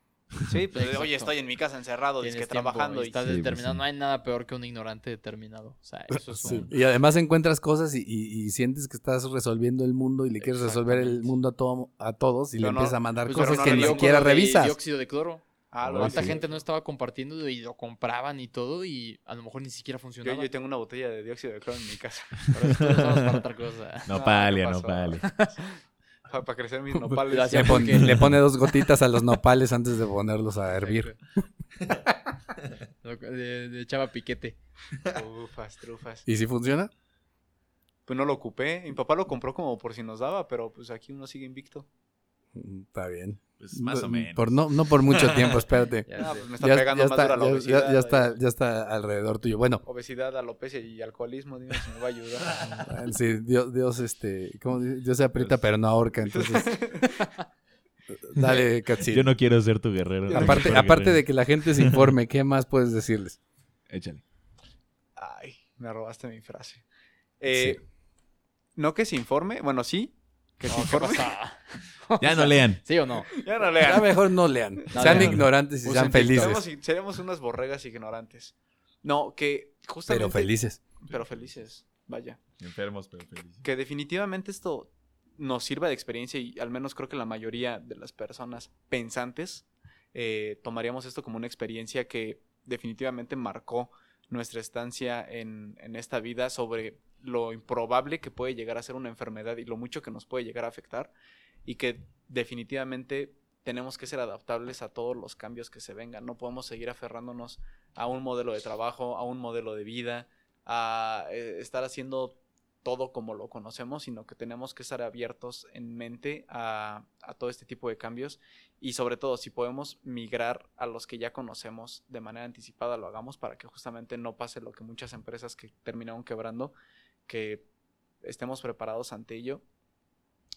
Sí, [laughs] pues, Exacto. oye, estoy en mi casa encerrado, Tienes que trabajando y y estás Sí, pues, determinado. sí. No hay nada peor que un ignorante determinado. O sea, eso es Sí. un... Y además encuentras cosas y, y- y sientes que estás resolviendo el mundo y le quieres resolver el mundo a, todo, a todos y le no, empiezas a mandar pues, cosas no que ni siquiera revisas. Dióxido de cloro. Ah, ¿Cuánta sí. gente no estaba compartiendo y lo compraban y todo y a lo mejor ni siquiera funcionaba? yo tengo una botella de dióxido de cloro en mi casa [laughs] Pero para otra cosa. No, No, palia, ¿qué no palia. [laughs] para, para crecer mis nopales. Le, pon- le pone dos gotitas a los nopales antes de ponerlos a hervir. [laughs] De, de chava piquete. Trufas, trufas. ¿Y si funciona? Pues no lo ocupé. Mi papá lo compró como por si nos daba, pero pues aquí uno sigue invicto. Mm, Está bien. Pues más o menos. Por, no, no por mucho tiempo, espérate. [laughs] Ya Ah, pues me está Ya, pegando ya más está, dura la ya- obesidad. ya- ya está, y- ya está alrededor tuyo. Bueno, Obesidad, alopecia y alcoholismo, dime si me va a ayudar. sí, Dios, Dios, este, ¿cómo? Dios se aprieta pero no ahorca, entonces. [laughs] Dale, Katsin. Yo no quiero ser tu guerrero. Aparte, aparte guerrero. de que la gente se informe, ¿qué más puedes decirles? Échale. Ay, me robaste mi frase. Eh, No que se informe, bueno, sí. Que se No, ¿qué informe. pasa? [laughs] [laughs] Ya no lean. ¿Sí o no? Ya no Ya lean. mejor no lean. No sean lean. ignorantes y Usen sean felices. Seremos, seremos unas borregas ignorantes. No, que justamente. Pero felices. Pero felices, vaya. Enfermos, pero felices. que definitivamente esto nos sirva de experiencia y al menos creo que la mayoría de las personas pensantes eh, tomaríamos esto como una experiencia que definitivamente marcó nuestra estancia en, en esta vida sobre lo improbable que puede llegar a ser una enfermedad y lo mucho que nos puede llegar a afectar y que definitivamente tenemos que ser adaptables a todos los cambios que se vengan. No podemos seguir aferrándonos a un modelo de trabajo, a un modelo de vida, a eh, estar haciendo todo como lo conocemos, sino que tenemos que estar abiertos en mente a, a todo este tipo de cambios y sobre todo si podemos migrar a los que ya conocemos de manera anticipada, lo hagamos para que justamente no pase lo que muchas empresas que terminaron quebrando, que estemos preparados ante ello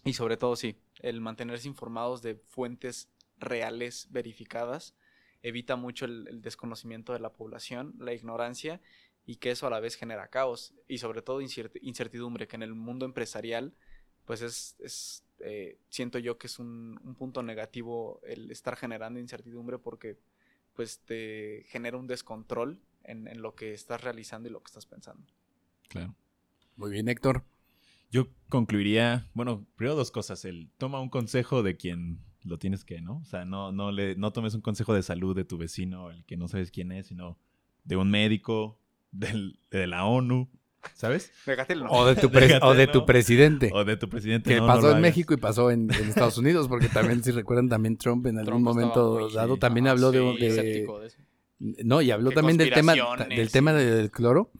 y sobre todo sí, el mantenerse informados de fuentes reales, verificadas, evita mucho el, el desconocimiento de la población, la ignorancia y que eso a la vez genera caos y sobre todo incerti- incertidumbre, que en el mundo empresarial pues es, es, eh, siento yo que es un, un punto negativo el estar generando incertidumbre porque pues te genera un descontrol en, en lo que estás realizando y lo que estás pensando. Claro. Muy bien, Héctor. Yo concluiría, bueno, primero dos cosas. El toma un consejo de quien lo tienes que, ¿no? O sea, no, no, le, no tomes un consejo de salud de tu vecino, el que no sabes quién es, sino de un médico, [laughs] del, de la ONU, ¿sabes? O de tu, o de tu presidente. O de tu presidente. Que no, pasó en hagas. México y pasó en, en Estados Unidos, porque también, si recuerdan, también Trump en algún Trump momento dado sí. también Ah, habló de, sí, de- escéptico de eso. No, y habló también del tema, del tema del cloro,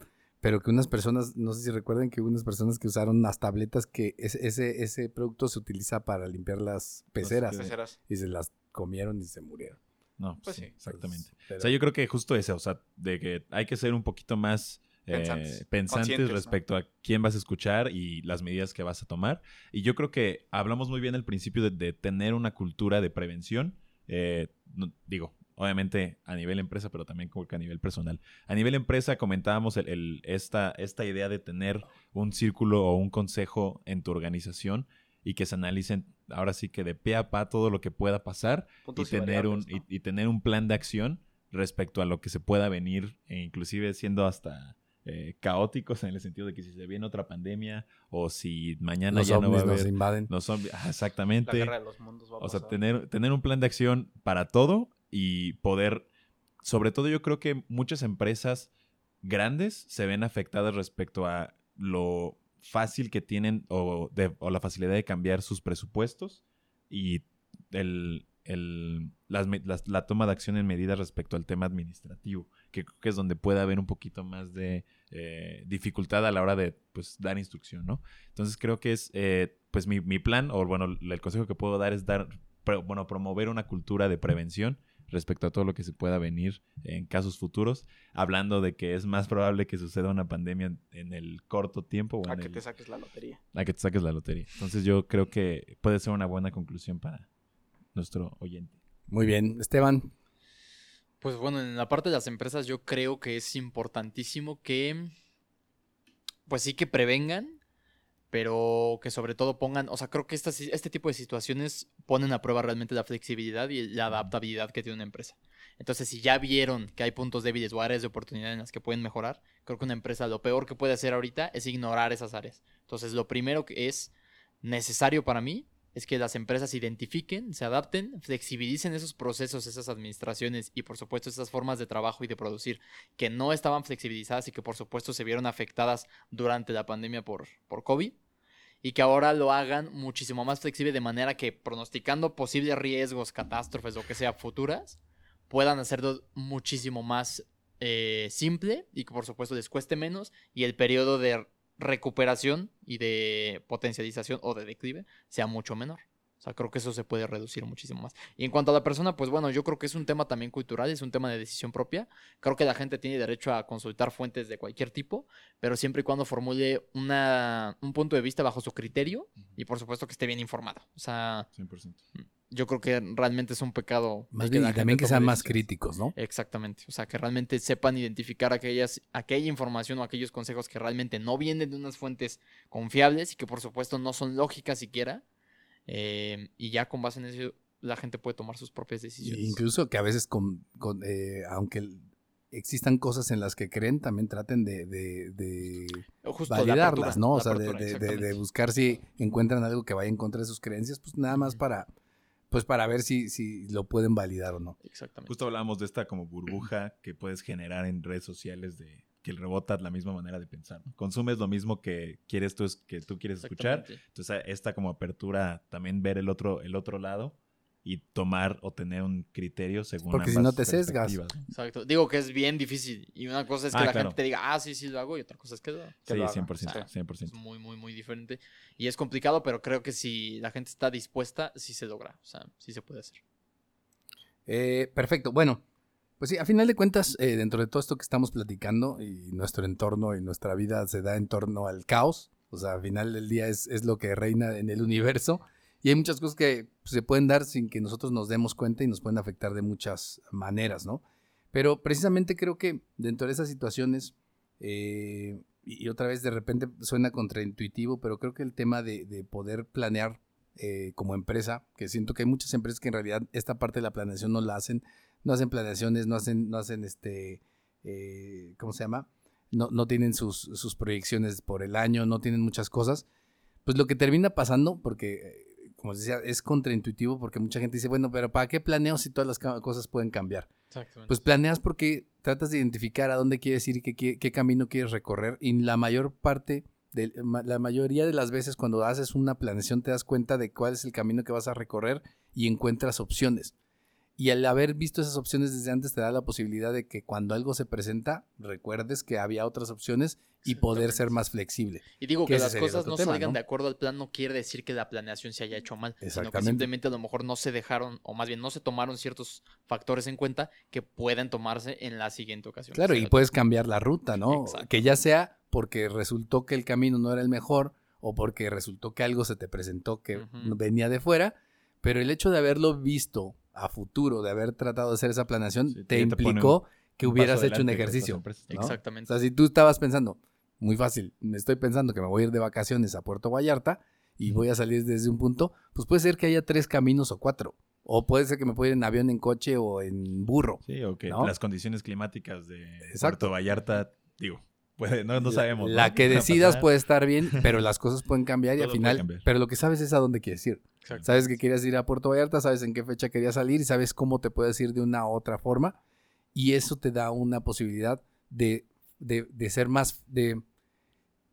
pero que unas personas, no sé si recuerdan que hubo unas personas que usaron unas tabletas que ese, ese, ese producto se utiliza para limpiar las peceras peceras. Peceras. y se las comieron y se murieron. No, pues, sí, sí. exactamente. Pero- O sea, yo creo que justo eso, o sea, de que hay que ser un poquito más eh, Pensantes, pensantes, conscientes, ¿no? respecto a quién vas a escuchar y las medidas que vas a tomar. Y yo creo que hablamos muy bien al principio de, de tener una cultura de prevención, eh, no- digo, obviamente a nivel empresa, pero también como que a nivel personal. A nivel empresa comentábamos el- el- esta, esta idea de tener un círculo o un consejo en tu organización y que se analicen ahora sí que de pe a pa todo lo que pueda pasar y tener, un, y, y tener un plan de acción respecto a lo que se pueda venir, e inclusive siendo hasta eh, caóticos en el sentido de que si se viene otra pandemia o si mañana Los ya no va a nos invaden. los zombies. Ajá, La exactamente. guerra de los mundos va a O sea, tener, tener un plan de acción para todo y poder, sobre todo yo creo que muchas empresas grandes se ven afectadas respecto a lo fácil que tienen o, de- o la facilidad de cambiar sus presupuestos y el, el- la toma de acción en medidas respecto al tema administrativo, que creo que es donde puede haber un poquito más de eh, dificultad a la hora de pues, dar instrucción, ¿no? Entonces creo que es, eh, pues mi, mi plan, o bueno, el consejo que puedo dar es dar, bueno, promover una cultura de prevención respecto a todo lo que se pueda venir en casos futuros, hablando de que es más probable que suceda una pandemia en, el corto tiempo o A en que el- te saques la lotería. a que te saques la lotería. Entonces yo creo que puede ser una buena conclusión para nuestro oyente. Muy bien. Esteban, Pues bueno, en la parte de las empresas yo creo que es importantísimo que, pues sí que prevengan, pero que sobre todo pongan, o sea, creo que estas, este tipo de situaciones ponen a prueba realmente la flexibilidad y la adaptabilidad que tiene una empresa. Entonces, si ya vieron que hay puntos débiles o áreas de oportunidad en las que pueden mejorar, creo que una empresa lo peor que puede hacer ahorita es ignorar esas áreas. Entonces, lo primero que es necesario para mí es que las empresas identifiquen, se adapten, flexibilicen esos procesos, esas administraciones y por supuesto esas formas de trabajo y de producir que no estaban flexibilizadas y que por supuesto se vieron afectadas durante la pandemia por, por COVID y que ahora lo hagan muchísimo más flexible de manera que pronosticando posibles riesgos, catástrofes, lo que sea futuras, puedan hacerlo muchísimo más eh, simple y que por supuesto les cueste menos y el periodo de recuperación y de potencialización o de declive sea mucho menor. O sea, creo que eso se puede reducir muchísimo más. Y en cuanto a la persona, pues bueno, yo creo que es un tema también cultural, es un tema de decisión propia. Creo que la gente tiene derecho a consultar fuentes de cualquier tipo, pero siempre y cuando formule una, un punto de vista bajo su criterio y por supuesto que esté bien informado. O sea, 100%. Yo creo que realmente es un pecado. más bien, y también que sean más críticos, ¿no? Exactamente. O sea, que realmente sepan identificar aquellas, aquella información o aquellos consejos que realmente no vienen de unas fuentes confiables y que por supuesto no son lógicas siquiera. Eh, y ya con base en eso la gente puede tomar sus propias decisiones. Incluso que a veces, con, con, eh, aunque existan cosas en las que creen, también traten de, de- de Justo validarlas, apertura, ¿no? O sea, de, apertura, de- de- buscar si encuentran algo que vaya en contra de sus creencias, pues nada más para, pues para ver si, si lo pueden validar o no. Exactamente. Justo hablábamos de esta como burbuja que puedes generar en redes sociales de que rebota la misma manera de pensar. ¿no? Consumes lo mismo que quieres tú es- que tú quieres escuchar. Entonces esta como apertura también ver el otro el otro lado y tomar o tener un criterio según Porque si ambas no te sesgas. Exacto. Digo que es bien difícil. Y una cosa es que Ah, la claro. gente te diga, ah, sí, sí lo hago. Y otra cosa es que lo Que Sí, lo haga. 100%, O sea, 100%. Es muy, muy, muy diferente. Y es complicado, pero creo que si la gente está dispuesta, sí se logra. O sea, sí se puede hacer. Eh, perfecto. Bueno, pues sí, a final de cuentas, eh, dentro de todo esto que estamos platicando y nuestro entorno y nuestra vida se da en torno al caos, o sea, al final del día es, es lo que reina en el universo y hay muchas cosas que pues, se pueden dar sin que nosotros nos demos cuenta y nos pueden afectar de muchas maneras, ¿no? Pero precisamente creo que dentro de esas situaciones, eh, y otra vez de repente suena contraintuitivo, pero creo que el tema de, de poder planear eh, como empresa, que siento que hay muchas empresas que en realidad esta parte de la planeación no la hacen, no hacen planeaciones, no hacen, no hacen este, eh, ¿cómo se llama? No, no tienen sus, sus proyecciones por el año, no tienen muchas cosas. Pues lo que termina pasando, porque, como les decía, es contraintuitivo porque mucha gente dice, bueno, pero ¿para qué planeo si todas las cosas pueden cambiar? Exactamente. Pues planeas porque tratas de identificar a dónde quieres ir y qué, qué- qué camino quieres recorrer. Y la mayor parte, de, la mayoría de las veces cuando haces una planeación te das cuenta de cuál es el camino que vas a recorrer y encuentras opciones. Y al haber visto esas opciones desde antes te da la posibilidad de que cuando algo se presenta recuerdes que había otras opciones y poder ser más flexible. Y digo que las el cosas no tema, salgan ¿no? de acuerdo al plan no quiere decir que la planeación se haya hecho mal, sino que simplemente a lo mejor no se dejaron, o más bien no se tomaron ciertos factores en cuenta que pueden tomarse en la siguiente ocasión. Claro, y puedes cambiar la ruta, ¿no? Exacto. Que ya sea porque resultó que el camino no era el mejor o porque resultó que algo se te presentó que venía de fuera, pero el hecho de haberlo visto a futuro de haber tratado de hacer esa planeación, Sí, te implicó que hubieras hecho un con ejercicio. Exactamente. O sea, si tú estabas pensando, muy fácil, me estoy pensando que me voy a ir de vacaciones a Puerto Vallarta y voy a salir desde un punto, pues puede ser que haya tres caminos o cuatro. O puede ser que me pueda ir en avión, en coche o en burro. Sí, o que ¿no? las condiciones climáticas de Exacto. Puerto Vallarta, digo, puede, no, no sabemos. La ¿no? que ¿Qué va a decidas puede estar bien, pero las cosas pueden cambiar y al Todo final, pero lo que sabes es a dónde quieres ir. Exacto. Sabes que querías ir a Puerto Vallarta, sabes en qué fecha querías salir y sabes cómo te puedes ir de una u otra forma. Y eso te da una posibilidad de, de- de ser más, de,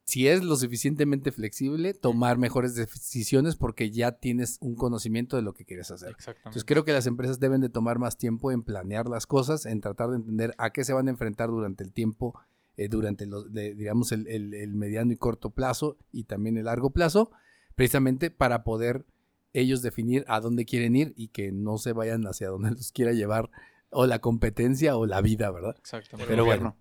si es lo suficientemente flexible, tomar mejores decisiones porque ya tienes un conocimiento de lo que quieres hacer. Exactamente. Entonces creo que las empresas deben de tomar más tiempo en planear las cosas, en tratar de entender a qué se van a enfrentar durante el tiempo, eh, durante los, de- digamos, el, el- el mediano y corto plazo y también el largo plazo, precisamente para poder ellos definir a dónde quieren ir y que no se vayan hacia donde [laughs] los quiera llevar o la competencia o la vida, ¿verdad? Exactamente. Pero bueno,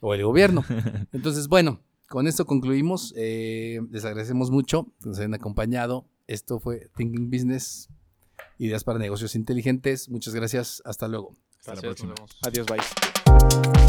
o el gobierno. [laughs] Entonces, bueno, con esto concluimos. Eh, les agradecemos mucho que nos hayan acompañado. Esto fue Thinking Business, ideas para negocios inteligentes. Muchas gracias. Hasta luego. Hasta la próxima. nos vemos. Adiós, bye.